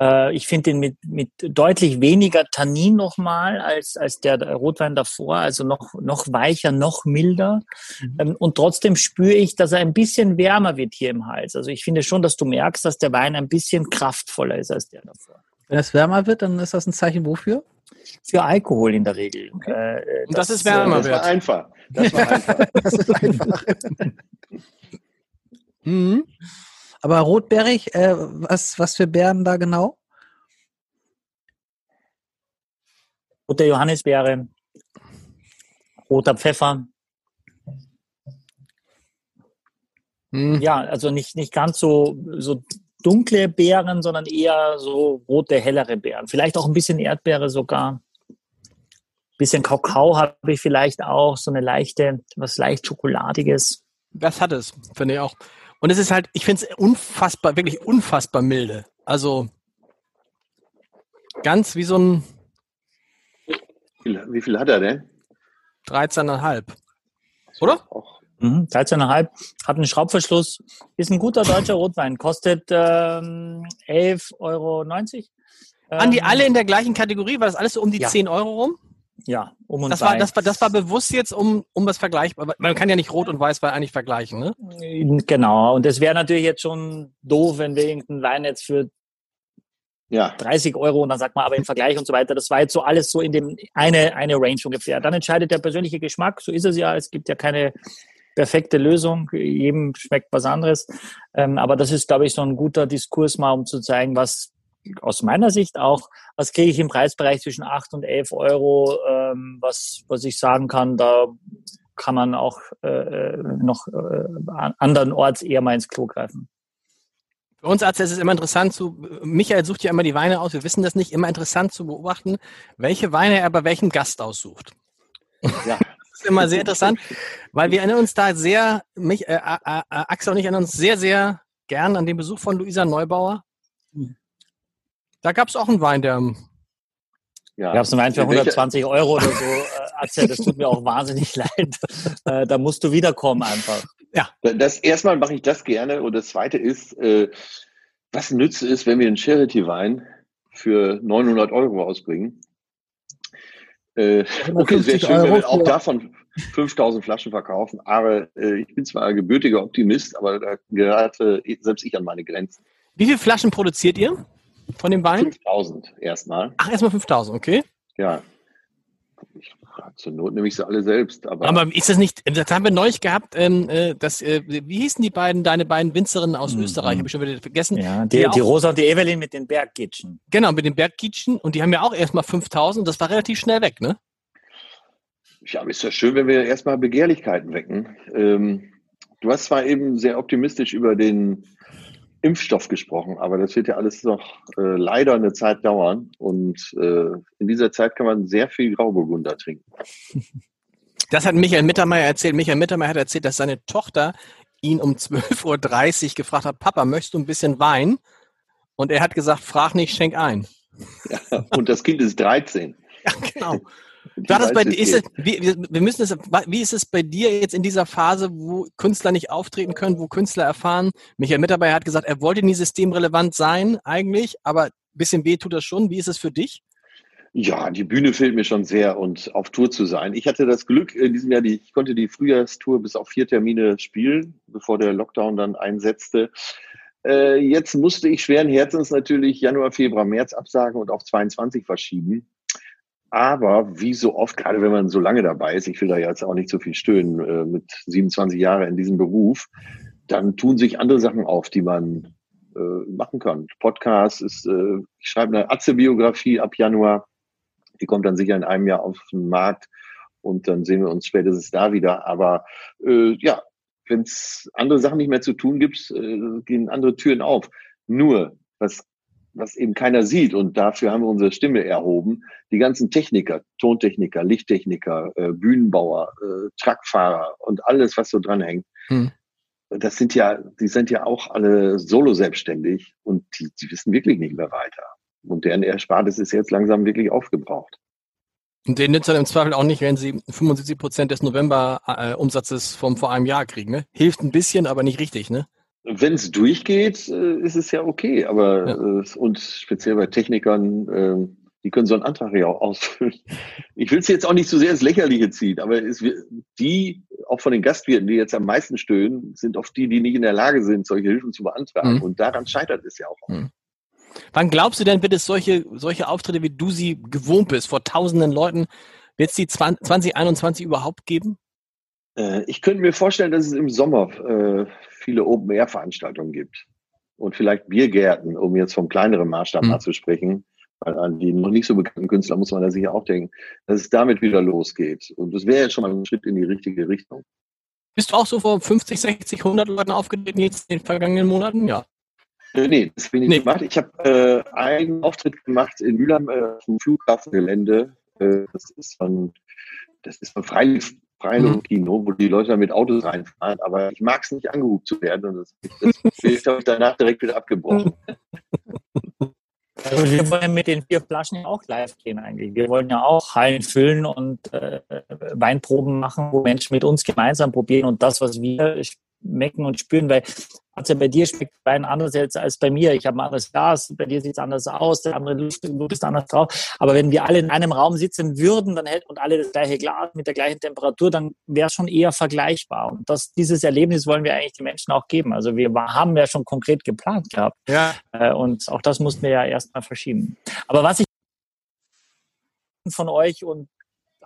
Äh, ich finde den mit, mit deutlich weniger Tannin nochmal als, als der Rotwein davor, also noch, noch weicher, noch milder. Mhm. Ähm, und trotzdem spüre ich, dass er ein bisschen wärmer wird hier im Hals. Also ich finde schon, dass du merkst, dass der Wein ein bisschen kraftvoller ist als der davor. Wenn es wärmer wird, dann ist das ein Zeichen wofür? für Alkohol in der Regel. Okay. Äh, Und das, das ist wärmer. Das war einfach. Das war einfach. das ist einfach. mhm. Aber rotbeerig, äh, was, was für Beeren da genau? Rote Johannisbeere, roter Pfeffer. Mhm. Ja, also nicht, nicht ganz so, so dunkle Beeren, sondern eher so rote, hellere Beeren. Vielleicht auch ein bisschen Erdbeere sogar. Ein bisschen Kakao habe ich vielleicht auch, so eine leichte, was leicht Schokoladiges. Das hat es, finde ich auch. Und es ist halt, ich finde es unfassbar, wirklich unfassbar milde. Also ganz wie so ein. Wie viel hat er denn? 13,5. Oder? Mhm, 13,5. Hat einen Schraubverschluss. Ist ein guter deutscher Rotwein. Kostet ähm, 11,90 Euro. Ähm, Andi, alle in der gleichen Kategorie? War das alles so um die ja. 10 Euro rum? Ja, um und das war, das war, das war bewusst jetzt, um, um das vergleichbar. Man kann ja nicht Rot und Weiß weil eigentlich vergleichen, ne? Genau. Und es wäre natürlich jetzt schon doof, wenn wir irgendeinen Wein jetzt für ja. 30 Euro und dann sagt man aber im Vergleich und so weiter. Das war jetzt so alles so in dem eine, eine Range ungefähr. Dann entscheidet der persönliche Geschmack. So ist es ja. Es gibt ja keine perfekte Lösung. Jedem schmeckt was anderes. Ähm, aber das ist, glaube ich, so ein guter Diskurs mal, um zu zeigen, was aus meiner Sicht auch, was kriege ich im Preisbereich zwischen 8 und 11 Euro, ähm, was, was ich sagen kann, da kann man auch äh, äh noch äh, andernorts eher mal ins Klo greifen. Für uns Arzt ist es immer interessant zu, Michael sucht ja immer die Weine aus, wir wissen das nicht, immer interessant zu beobachten, welche Weine er bei welchem Gast aussucht. Ja. das ist immer sehr interessant, weil wir erinnern uns da sehr, mich, äh, Axel und ich erinnern uns sehr, sehr gern an den Besuch von Luisa Neubauer. Hm. Da gab es auch einen Wein, der. Ja. Gab es einen Wein für 120 Euro oder so? Äh, Axel, das tut mir auch wahnsinnig leid. Äh, da musst du wiederkommen einfach. Ja. Das erstmal mache ich das gerne und das zweite ist, äh, was nützt es, wenn wir einen Charity-Wein für 900 Euro ausbringen? Äh, okay, sehr schön, Euro wenn wir auch davon 5000 Flaschen verkaufen, aber äh, ich bin zwar ein gebürtiger Optimist, aber da gerate selbst ich an meine Grenzen. Wie viele Flaschen produziert ihr? Von dem Wein? 5000 erstmal. Ach, erstmal 5000, okay. Ja. Ich, zur Not nehme ich sie alle selbst. Aber, aber ist das nicht, das haben wir neulich gehabt, ähm, äh, das, äh, wie hießen die beiden, deine beiden Winzerinnen aus mhm. Österreich, habe ich schon wieder vergessen. Ja, die, die, die Rosa und die Evelyn mit den Berggitschen. Genau, mit den Berggitschen und die haben ja auch erstmal 5000, das war relativ schnell weg, ne? Ja, aber ist ja schön, wenn wir erstmal Begehrlichkeiten wecken. Ähm, du hast zwar eben sehr optimistisch über den Impfstoff gesprochen, aber das wird ja alles noch äh, leider eine Zeit dauern und äh, in dieser Zeit kann man sehr viel Grauburgunder trinken. Das hat Michael Mittermeier erzählt. Michael Mittermeier hat erzählt, dass seine Tochter ihn um 12.30 Uhr gefragt hat, Papa, möchtest du ein bisschen Wein? Und er hat gesagt, frag nicht, schenk ein. Ja, und das Kind ist 13. Ja, genau. Das bei, ist es, wie, wir müssen es, wie ist es bei dir jetzt in dieser Phase, wo Künstler nicht auftreten können, wo Künstler erfahren? Michael Mitarbeiter hat gesagt, er wollte nie systemrelevant sein eigentlich, aber ein bisschen weh tut das schon. Wie ist es für dich? Ja, die Bühne fehlt mir schon sehr und auf Tour zu sein. Ich hatte das Glück in diesem Jahr, die, ich konnte die Frühjahrstour bis auf vier Termine spielen, bevor der Lockdown dann einsetzte. Äh, jetzt musste ich schweren Herzens natürlich Januar, Februar, März absagen und auf 22 verschieben. Aber wie so oft, gerade wenn man so lange dabei ist, ich will da jetzt auch nicht so viel stöhnen, äh, mit 27 Jahren in diesem Beruf, dann tun sich andere Sachen auf, die man äh, machen kann. Podcast ist, äh, ich schreibe eine Atze-Biografie ab Januar. Die kommt dann sicher in einem Jahr auf den Markt und dann sehen wir uns spätestens da wieder. Aber äh, ja, wenn es andere Sachen nicht mehr zu tun gibt, äh, gehen andere Türen auf. Nur, was was eben keiner sieht. Und dafür haben wir unsere Stimme erhoben. Die ganzen Techniker, Tontechniker, Lichttechniker, äh, Bühnenbauer, äh, Truckfahrer und alles, was so dranhängt. Hm. Das sind ja, die sind ja auch alle solo selbstständig und die, die wissen wirklich nicht mehr weiter. Und deren Erspartes ist jetzt langsam wirklich aufgebraucht. Und den nützt dann im Zweifel auch nicht, wenn sie 75 Prozent des November-Umsatzes vom vor einem Jahr kriegen. Ne? Hilft ein bisschen, aber nicht richtig, ne? Wenn es durchgeht, äh, ist es ja okay. Aber ja. Äh, und speziell bei Technikern, äh, die können so einen Antrag ja auch ausfüllen. Ich will es jetzt auch nicht zu so sehr ins Lächerliche ziehen, aber es, die, auch von den Gastwirten, die jetzt am meisten stöhnen, sind oft die, die nicht in der Lage sind, solche Hilfen zu beantragen. Mhm. Und daran scheitert es ja auch. Mhm. Wann glaubst du denn bitte solche, solche Auftritte, wie du sie gewohnt bist, vor tausenden Leuten, wird es die 2021 überhaupt geben? Äh, ich könnte mir vorstellen, dass es im Sommer viele Open-Air-Veranstaltungen gibt. Und vielleicht Biergärten, um jetzt vom kleineren Maßstab mhm. mal zu sprechen. Weil an die noch nicht so bekannten Künstler muss man da sicher auch denken, dass es damit wieder losgeht. Und das wäre jetzt schon mal ein Schritt in die richtige Richtung. Bist du auch so vor 50, 60, 100 Leuten aufgetreten jetzt in den vergangenen Monaten? Ja. Äh, nee, das bin ich nee. gemacht. Ich habe äh, einen Auftritt gemacht in Mülheim äh, vom Flughafengelände. Äh, das ist von, das ist von Freiluft, Freiluftkino, mhm. wo die Leute dann mit Autos reinfahren. Aber ich mag es nicht angehubt zu werden. Und das, das habe ich danach direkt wieder abgebrochen. Also wir wollen mit den vier Flaschen ja auch live gehen eigentlich. Wir wollen ja auch Hallen füllen und äh, Weinproben machen, wo Menschen mit uns gemeinsam probieren und das, was wir schmecken und spüren, weil also bei dir schmeckt Wein anders jetzt als bei mir. Ich habe ein anderes Glas, bei dir sieht es anders aus, der andere Luft, Luft ist anders drauf. Aber wenn wir alle in einem Raum sitzen würden, dann hält und alle das gleiche Glas mit der gleichen Temperatur, dann wäre es schon eher vergleichbar. Und das, dieses Erlebnis wollen wir eigentlich den Menschen auch geben. Also wir haben ja schon konkret geplant gehabt. Ja. Äh, und auch das mussten wir ja erstmal verschieben. Aber was ich von euch und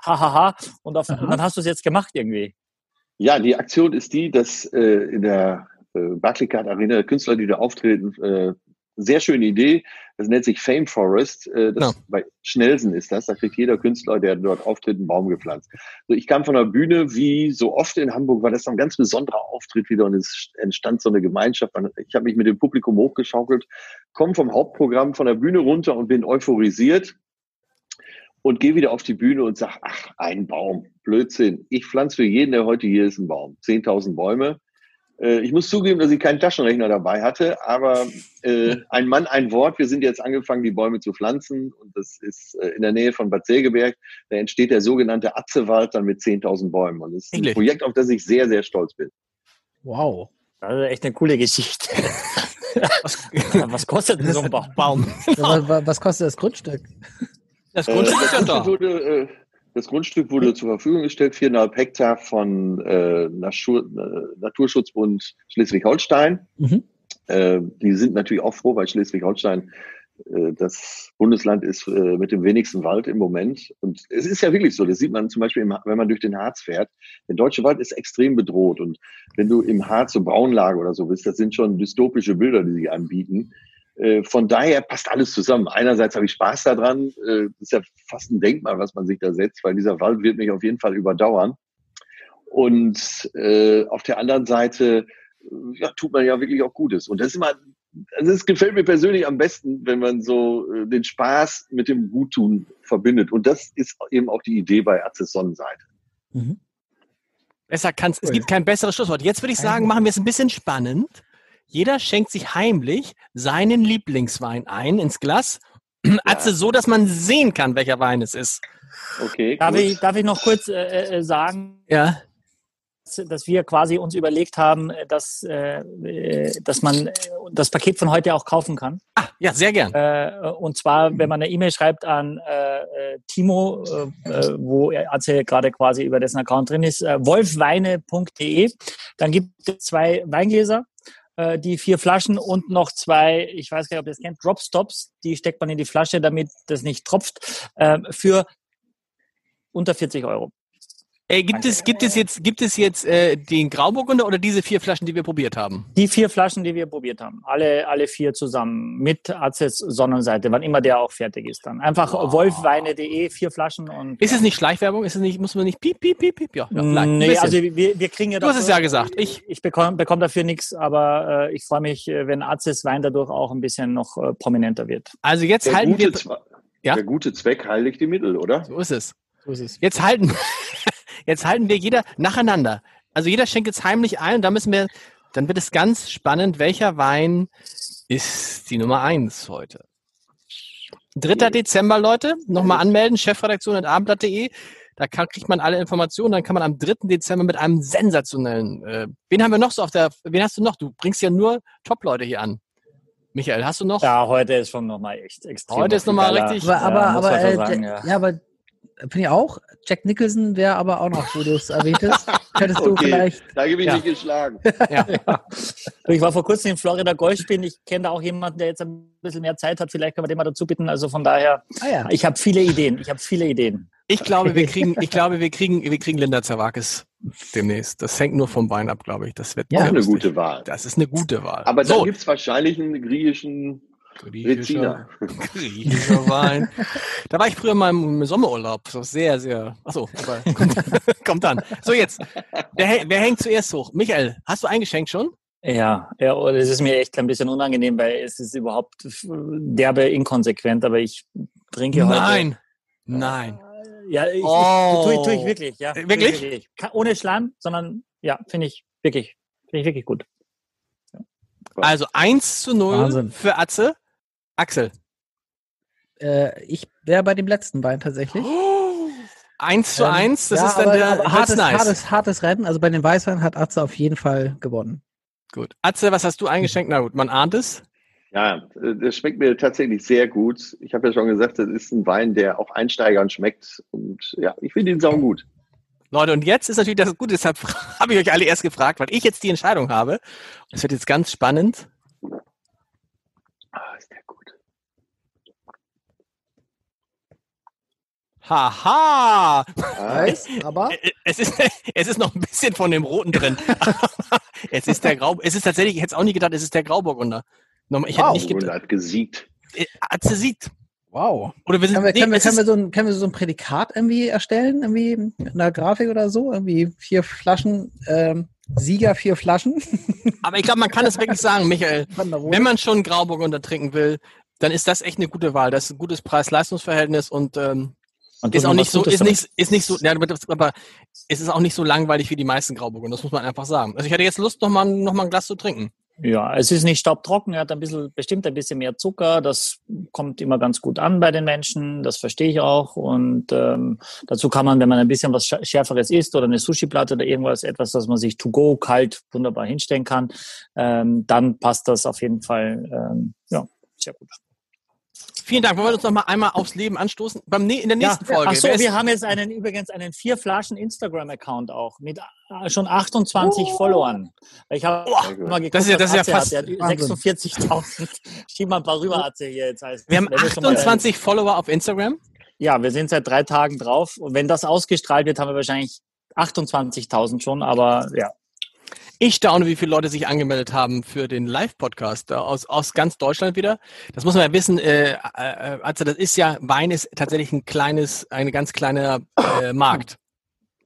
hahaha und, auf, und dann hast du es jetzt gemacht irgendwie. Ja, die Aktion ist die, dass äh, in der äh, Barclaycard Arena Künstler, die da auftreten, äh, sehr schöne Idee. Das nennt sich Fame Forest. Äh, das, no. Bei Schnelsen ist das. Da kriegt jeder Künstler, der dort auftritt, einen Baum gepflanzt. So, ich kam von der Bühne, wie so oft in Hamburg, war das ein ganz besonderer Auftritt wieder und es entstand so eine Gemeinschaft. Ich habe mich mit dem Publikum hochgeschaukelt, komme vom Hauptprogramm von der Bühne runter und bin euphorisiert und gehe wieder auf die Bühne und sage, ach, ein Baum, Blödsinn. Ich pflanze für jeden, der heute hier ist, einen Baum. 10.000 Bäume. Äh, ich muss zugeben, dass ich keinen Taschenrechner dabei hatte, aber äh, ein Mann, ein Wort. Wir sind jetzt angefangen, die Bäume zu pflanzen und das ist äh, in der Nähe von Bad Segeberg. Da entsteht der sogenannte Atzewald dann mit 10.000 Bäumen und das ist ein Projekt, auf das ich sehr, sehr stolz bin. Wow. Das ist echt eine coole Geschichte. was, was kostet denn so ein Baum? was, was kostet das Grundstück? Das Grundstück ist ja da. Wurde, äh, das Grundstück wurde zur Verfügung gestellt, viereinhalb Hektar von äh, äh, Naturschutzbund Schleswig-Holstein. Mhm. Äh, die sind natürlich auch froh, weil Schleswig-Holstein äh, das Bundesland ist äh, mit dem wenigsten Wald im Moment. Und es ist ja wirklich so, das sieht man zum Beispiel, im, wenn man durch den Harz fährt. Der deutsche Wald ist extrem bedroht. Und wenn du im Harz so Braunlage oder so bist, das sind schon dystopische Bilder, die sie anbieten. Äh, von daher passt alles zusammen. Einerseits habe ich Spaß daran. Äh, das ist ja fast ein Denkmal, was man sich da setzt, weil dieser Wald wird mich auf jeden Fall überdauern. Und äh, auf der anderen Seite äh, ja, tut man ja wirklich auch Gutes. Und das ist immer, also es gefällt mir persönlich am besten, wenn man so äh, den Spaß mit dem Guttun verbindet. Und das ist eben auch die Idee bei Arztes Sonnenseite. Mhm. Besser kann's, es gibt kein besseres Schlusswort. Jetzt würde ich sagen, machen wir es ein bisschen spannend. Jeder schenkt sich heimlich seinen Lieblingswein ein ins Glas. Ja. Also so, dass man sehen kann, welcher Wein es ist. Okay. Darf, ich, darf ich noch kurz äh, äh sagen? Ja dass wir quasi uns überlegt haben, dass, äh, dass man das Paket von heute auch kaufen kann. Ah, ja, sehr gern. Äh, und zwar, wenn man eine E-Mail schreibt an äh, Timo, äh, wo Atze gerade quasi über dessen Account drin ist, äh, wolfweine.de, dann gibt es zwei Weingläser äh, die vier Flaschen und noch zwei, ich weiß gar nicht, ob ihr das kennt, Dropstops, die steckt man in die Flasche, damit das nicht tropft, äh, für unter 40 Euro. Ey, gibt es, gibt es jetzt, gibt es jetzt äh, den Grauburgunder oder diese vier Flaschen, die wir probiert haben? Die vier Flaschen, die wir probiert haben. Alle, alle vier zusammen. Mit Azes Sonnenseite, wann immer der auch fertig ist dann. Einfach wow. wolfweine.de, vier Flaschen und. Ist es nicht Schleichwerbung? Ist es nicht, muss man nicht piep, piep, piep, piep? Ja, ja nee, also wir, wir kriegen ja Du hast es ja gesagt. Ich, ich bekomme bekomm dafür nichts, aber äh, ich freue mich, äh, wenn Azes Wein dadurch auch ein bisschen noch äh, prominenter wird. Also jetzt der halten wir. Ja? Der gute Zweck heiligt die Mittel, oder? So ist es. So ist es. Jetzt halten, Jetzt halten wir jeder nacheinander. Also jeder schenkt jetzt heimlich ein und da müssen wir, dann wird es ganz spannend, welcher Wein ist die Nummer eins heute. 3. Dezember, Leute, nochmal anmelden, chefredaktion.abendblatt.de. Da kann, kriegt man alle Informationen. Dann kann man am 3. Dezember mit einem sensationellen, äh, wen haben wir noch so auf der, wen hast du noch? Du bringst ja nur Top-Leute hier an. Michael, hast du noch? Ja, heute ist schon nochmal echt extrem. Heute ist nochmal richtig. Aber, aber, ja, aber, äh, sagen, ja. ja. aber finde ich auch. Jack Nicholson wäre aber auch noch, wo du es erwähntest. Könntest okay, du vielleicht. Da gebe ich ja. nicht geschlagen. ja. Ich war vor kurzem in Florida Golf spielen. Ich kenne da auch jemanden, der jetzt ein bisschen mehr Zeit hat. Vielleicht können wir den mal dazu bitten. Also von daher, Ah, ja. ich habe viele Ideen. Ich habe viele Ideen. Ich glaube, wir kriegen, ich glaube, wir kriegen, wir kriegen Linda Zerwakis demnächst. Das hängt nur vom Wein ab, glaube ich. Das wird Ja. Auch eine gute Wahl. Das ist eine gute Wahl. Aber dann so, gibt es wahrscheinlich einen griechischen Reziner. griechischer Wein. Da war ich früher mal im Sommerurlaub. War sehr, sehr. Achso, aber kommt, kommt dann. So jetzt. Wer, wer hängt zuerst hoch? Michael, hast du eingeschenkt schon? Ja, ja, und es ist mir echt ein bisschen unangenehm, weil es ist überhaupt derbe inkonsequent, aber ich trinke heute. Nein. Nein. Ja, ich, Oh. ich, tue, ich, tue ich wirklich, ja. Äh, wirklich? Ka- Ohne Schlamm, sondern ja, finde ich wirklich, finde ich wirklich gut. Also 1 zu 0 Wahnsinn. für Atze. Axel. Äh, ich wäre bei dem letzten Wein tatsächlich. 1 zu Ähm, 1, das ja, ist dann aber, der aber hartes, nice. hartes, hartes Rennen. Also bei den Weißweinen hat Atze auf jeden Fall gewonnen. Gut. Atze, was hast du eingeschenkt? Na gut, man ahnt es. Ja, das schmeckt mir tatsächlich sehr gut. Ich habe ja schon gesagt, das ist ein Wein, der auch Einsteigern schmeckt. Und ja, ich finde ihn saugut. Leute, und jetzt ist natürlich das gut, deshalb habe ich euch alle erst gefragt, weil ich jetzt die Entscheidung habe. Es wird jetzt ganz spannend. Ah, ist der gut. Haha! Weiß, aber Äh, Es ist, es ist noch ein bisschen von dem Roten drin. Es ist der Grau, es ist tatsächlich, ich hätte es auch nie gedacht, es ist der Grauburgunder. Ich hätte Wow. nicht Und gedacht, hat gesiegt. äh, Atze siegt. wow. Oder wir sind, Können wir, nee, können, wir, können, wir so ein, können wir so ein Prädikat irgendwie erstellen, irgendwie in einer Grafik oder so? Irgendwie vier Flaschen, ähm, Sieger, vier Flaschen. aber ich glaube, man kann es wirklich sagen, Michael, wenn man schon Grauburgunder trinken will, dann ist das echt eine gute Wahl. Das ist ein gutes Preis-Leistungs-Verhältnis und ähm, Und ist auch nicht so, ist nicht, ist nicht so, ja, aber es ist auch nicht so langweilig wie die meisten Grauburgunder. Das muss man einfach sagen. Also ich hätte jetzt Lust, noch mal, noch mal ein Glas zu trinken. Ja, es ist nicht staubtrocken, er hat ein bisschen, bestimmt ein bisschen mehr Zucker. Das kommt immer ganz gut an bei den Menschen, das verstehe ich auch. Und ähm, dazu kann man, wenn man ein bisschen was Schär- Schärferes isst oder eine Sushi-Platte oder irgendwas, etwas, das man sich to go kalt wunderbar hinstellen kann, ähm, dann passt das auf jeden Fall ähm, ja, sehr gut. Vielen Dank. Wollen wir uns noch mal einmal aufs Leben anstoßen? Beim, in der nächsten Folge. Ach so, Wer ist- wir haben jetzt einen übrigens einen vier Flaschen Instagram-Account auch mit äh, schon 28 Followern. Ich habe Boah, mal geguckt, das ist ja- das ist ja fast hat. Der Wahnsinn. hat 46.000. Schieb mal ein paar rüber, Atze hier jetzt. Heißt, wir haben Wenn schon mal- 28 Follower auf Instagram. Ja, wir sind seit drei Tagen drauf. Und wenn das ausgestrahlt wird, haben wir wahrscheinlich 28.000 schon. Aber ja, Ich staune, wie viele Leute sich angemeldet haben für den Live-Podcast äh, aus, aus ganz Deutschland wieder. Das muss man ja wissen. Äh, äh, also das ist ja, Wein ist tatsächlich ein kleines, eine ganz kleiner äh, Markt.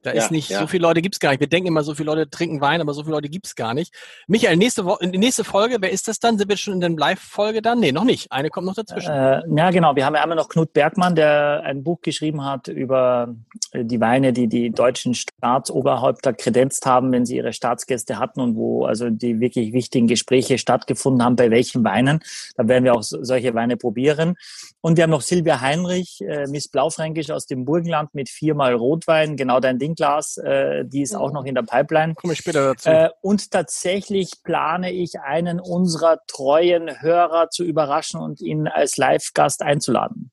Da Ja, ist nicht, ja. so viele Leute gibt's gar nicht. Wir denken immer, so viele Leute trinken Wein, aber so viele Leute gibt's gar nicht. Michael, nächste, Wo nächste Folge, wer ist das dann? Sind wir schon in der Live-Folge dann? Nee, noch nicht. Eine kommt noch dazwischen. äh, ja genau. Wir haben ja einmal noch Knut Bergmann, der ein Buch geschrieben hat über äh, die Weine, die die deutschen Staatsoberhäupter kredenzt haben, wenn sie ihre Staatsgäste hatten und wo also die wirklich wichtigen Gespräche stattgefunden haben, bei welchen Weinen. Da werden wir auch so, solche Weine probieren. Und wir haben noch Silvia Heinrich, äh, Miss Blaufränkisch aus dem Burgenland mit viermal Rotwein, genau dein Dingglas, äh, die ist auch noch in der Pipeline. Komme ich später dazu. Äh, und tatsächlich plane ich einen unserer treuen Hörer zu überraschen und ihn als Live-Gast einzuladen.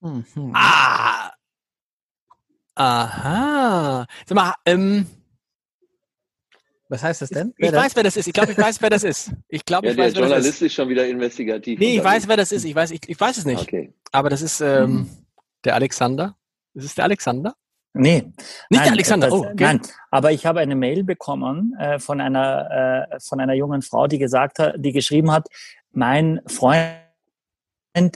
Mhm. ah! Aha. Sag mal, ähm, Was heißt das denn? ich Wer das? weiß, wer das ist. Ich glaube, ich weiß, wer das ist. Ich glaube, Ja, ich der weiß, wer das ist. Journalist ist schon wieder investigativ. Nee, ich weiß, wer das ist. Ich weiß, ich, ich weiß es nicht. Okay. Aber das ist ähm, der Alexander. Ist es der Alexander? Nee. Nicht nein, der Alexander. das- Oh, okay. Nein, aber ich habe eine Mail bekommen äh, von einer äh, von einer jungen Frau, die gesagt hat, die geschrieben hat, mein Freund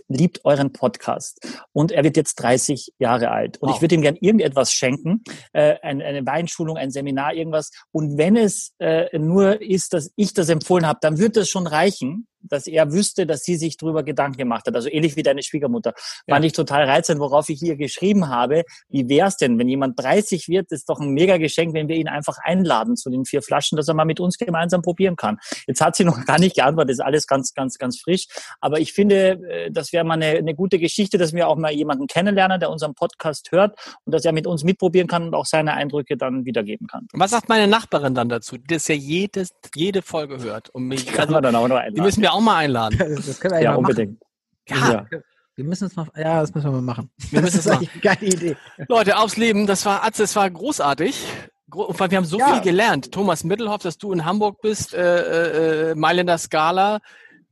liebt euren Podcast und er wird jetzt 30 Jahre alt und Wow. ich würde ihm gern irgendetwas schenken, äh, eine, eine Weinschulung, ein Seminar, irgendwas und wenn es äh, nur ist, dass ich das empfohlen habe, dann wird das schon reichen, dass er wüsste, dass sie sich darüber Gedanken gemacht hat. Also ähnlich wie deine Schwiegermutter. Ja. Fand ich total reizend, worauf ich hier geschrieben habe, wie wär's denn, wenn jemand 30 wird, ist doch ein mega Geschenk, wenn wir ihn einfach einladen zu den vier Flaschen, dass er mal mit uns gemeinsam probieren kann. Jetzt hat sie noch gar nicht geantwortet, ist alles ganz, ganz, ganz frisch. Aber ich finde, äh, das wäre mal eine, eine gute Geschichte, dass wir auch mal jemanden kennenlernen, der unseren Podcast hört und dass er mit uns mitprobieren kann und auch seine Eindrücke dann wiedergeben kann. Und Was sagt meine Nachbarin dann dazu, die das ja jedes, jede Folge hört? Und mich, Kann also, man dann auch noch die einladen. müssen wir auch mal einladen. Das können wir Ja, ja, unbedingt. Ja, Ja. Wir müssen es mal, ja, das müssen wir mal machen. Wir müssen es machen. Geile Idee. Leute, aufs Leben, das war, Atze, das war großartig. Wir haben so ja. viel gelernt. Thomas Mittelhoff, dass du in Hamburg bist, äh, äh, Mailänder Skala,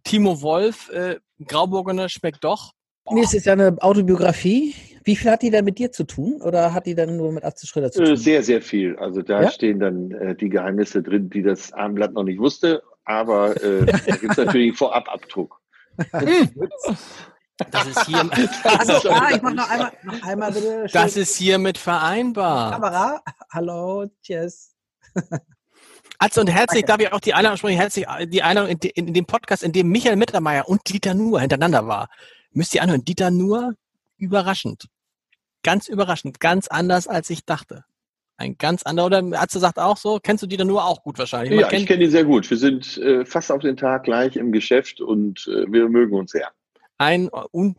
Timo Wolf, äh, Grauburgener schmeckt doch. Nee, es ist ja eine Autobiografie. Wie viel hat die denn mit dir zu tun oder hat die dann nur mit Atze Schröder zu tun? Sehr, sehr viel. Also da ja? stehen dann äh, die Geheimnisse drin, die das Armblatt noch nicht wusste, aber äh, da gibt es natürlich Vorababdruck. Das ist hier. Also, ah, ich mach noch einmal, noch einmal bitte. Das ist hiermit vereinbar. Kamera. Hallo, tschüss. Also und herzlich, darf ich auch die Einladung sprechen, herzlich die Einladung in, in, in, dem Podcast, in dem Michael Mittermeier und Dieter Nuhr hintereinander war. Müsst ihr anhören. Dieter Nuhr, überraschend. Ganz überraschend. Ganz anders, als ich dachte. Ein ganz anderer, oder Atze sagt auch so, kennst du Dieter Nuhr auch gut wahrscheinlich? Man ja, ich kenne ihn sehr gut. Wir sind äh, fast auf den Tag gleich im Geschäft und äh, wir mögen uns sehr ein un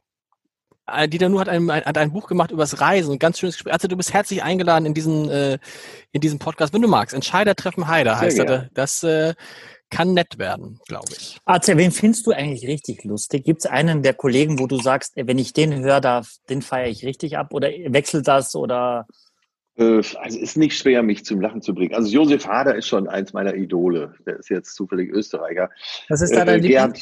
äh, Dieter Nuhr hat ein, hat ein Buch gemacht über das Reisen, ein ganz schönes Gespräch. Also du bist herzlich eingeladen in diesen, äh, in diesen Podcast, wenn du magst. Entscheider treffen Heider heißt das. Das äh, kann nett werden, glaube ich. Arzt, wen findest du eigentlich richtig lustig? Gibt es einen der Kollegen, wo du sagst, wenn ich den höre, darf, den feiere ich richtig ab? Oder wechselt das oder? Äh, also es ist nicht schwer, mich zum Lachen zu bringen. Also Josef Hader ist schon eins meiner Idole. Der ist jetzt zufällig Österreicher. Was ist da dein äh,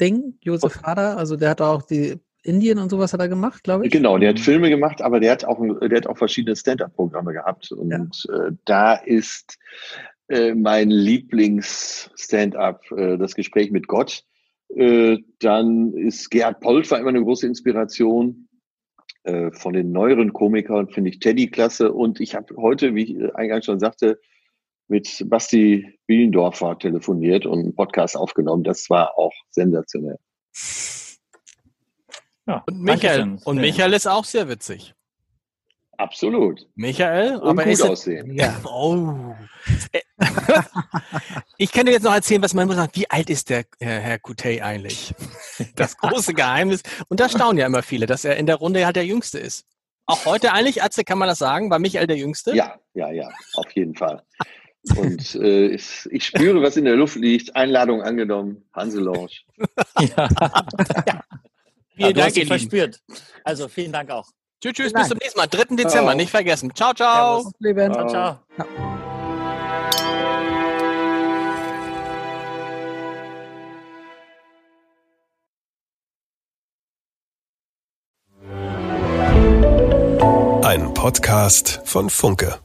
Ding, Josef Hader, also der hat auch die Indien und sowas hat er gemacht, glaube ich. Genau, der hat Filme gemacht, aber der hat auch, der hat auch verschiedene Stand-up-Programme gehabt. Und ja. äh, da ist äh, mein Lieblings-Stand-up äh, das Gespräch mit Gott. Äh, dann ist Gerhard Polfer immer eine große Inspiration. Äh, von den neueren Komikern finde ich Teddy klasse. Und ich habe heute, wie ich eingangs schon sagte, mit Basti Bielendorfer telefoniert und einen Podcast aufgenommen. Das war auch sensationell. Ja, und Michael, und Michael ist auch sehr witzig. Absolut. Michael, und aber gut ist aussehen. Ja. Oh. ich kann dir jetzt noch erzählen, was man muss sagen. Wie alt ist der Herr, Herr Kutey eigentlich? Das große Geheimnis. Und da staunen ja immer viele, dass er in der Runde halt der Jüngste ist. Auch heute eigentlich, Atze, kann man das sagen? War Michael der Jüngste? Ja, ja, ja, auf jeden Fall. Und äh, ich, spüre, was in der Luft liegt. Einladung angenommen. Hanselounge. ja. ja. Vielen Dank, ihr verspürt. Also vielen Dank auch. Tschüss, tschüss, bis zum nächsten Mal. 3. Dezember, nicht vergessen. Ciao, ciao. Ciao, ciao. Ein Podcast von Funke.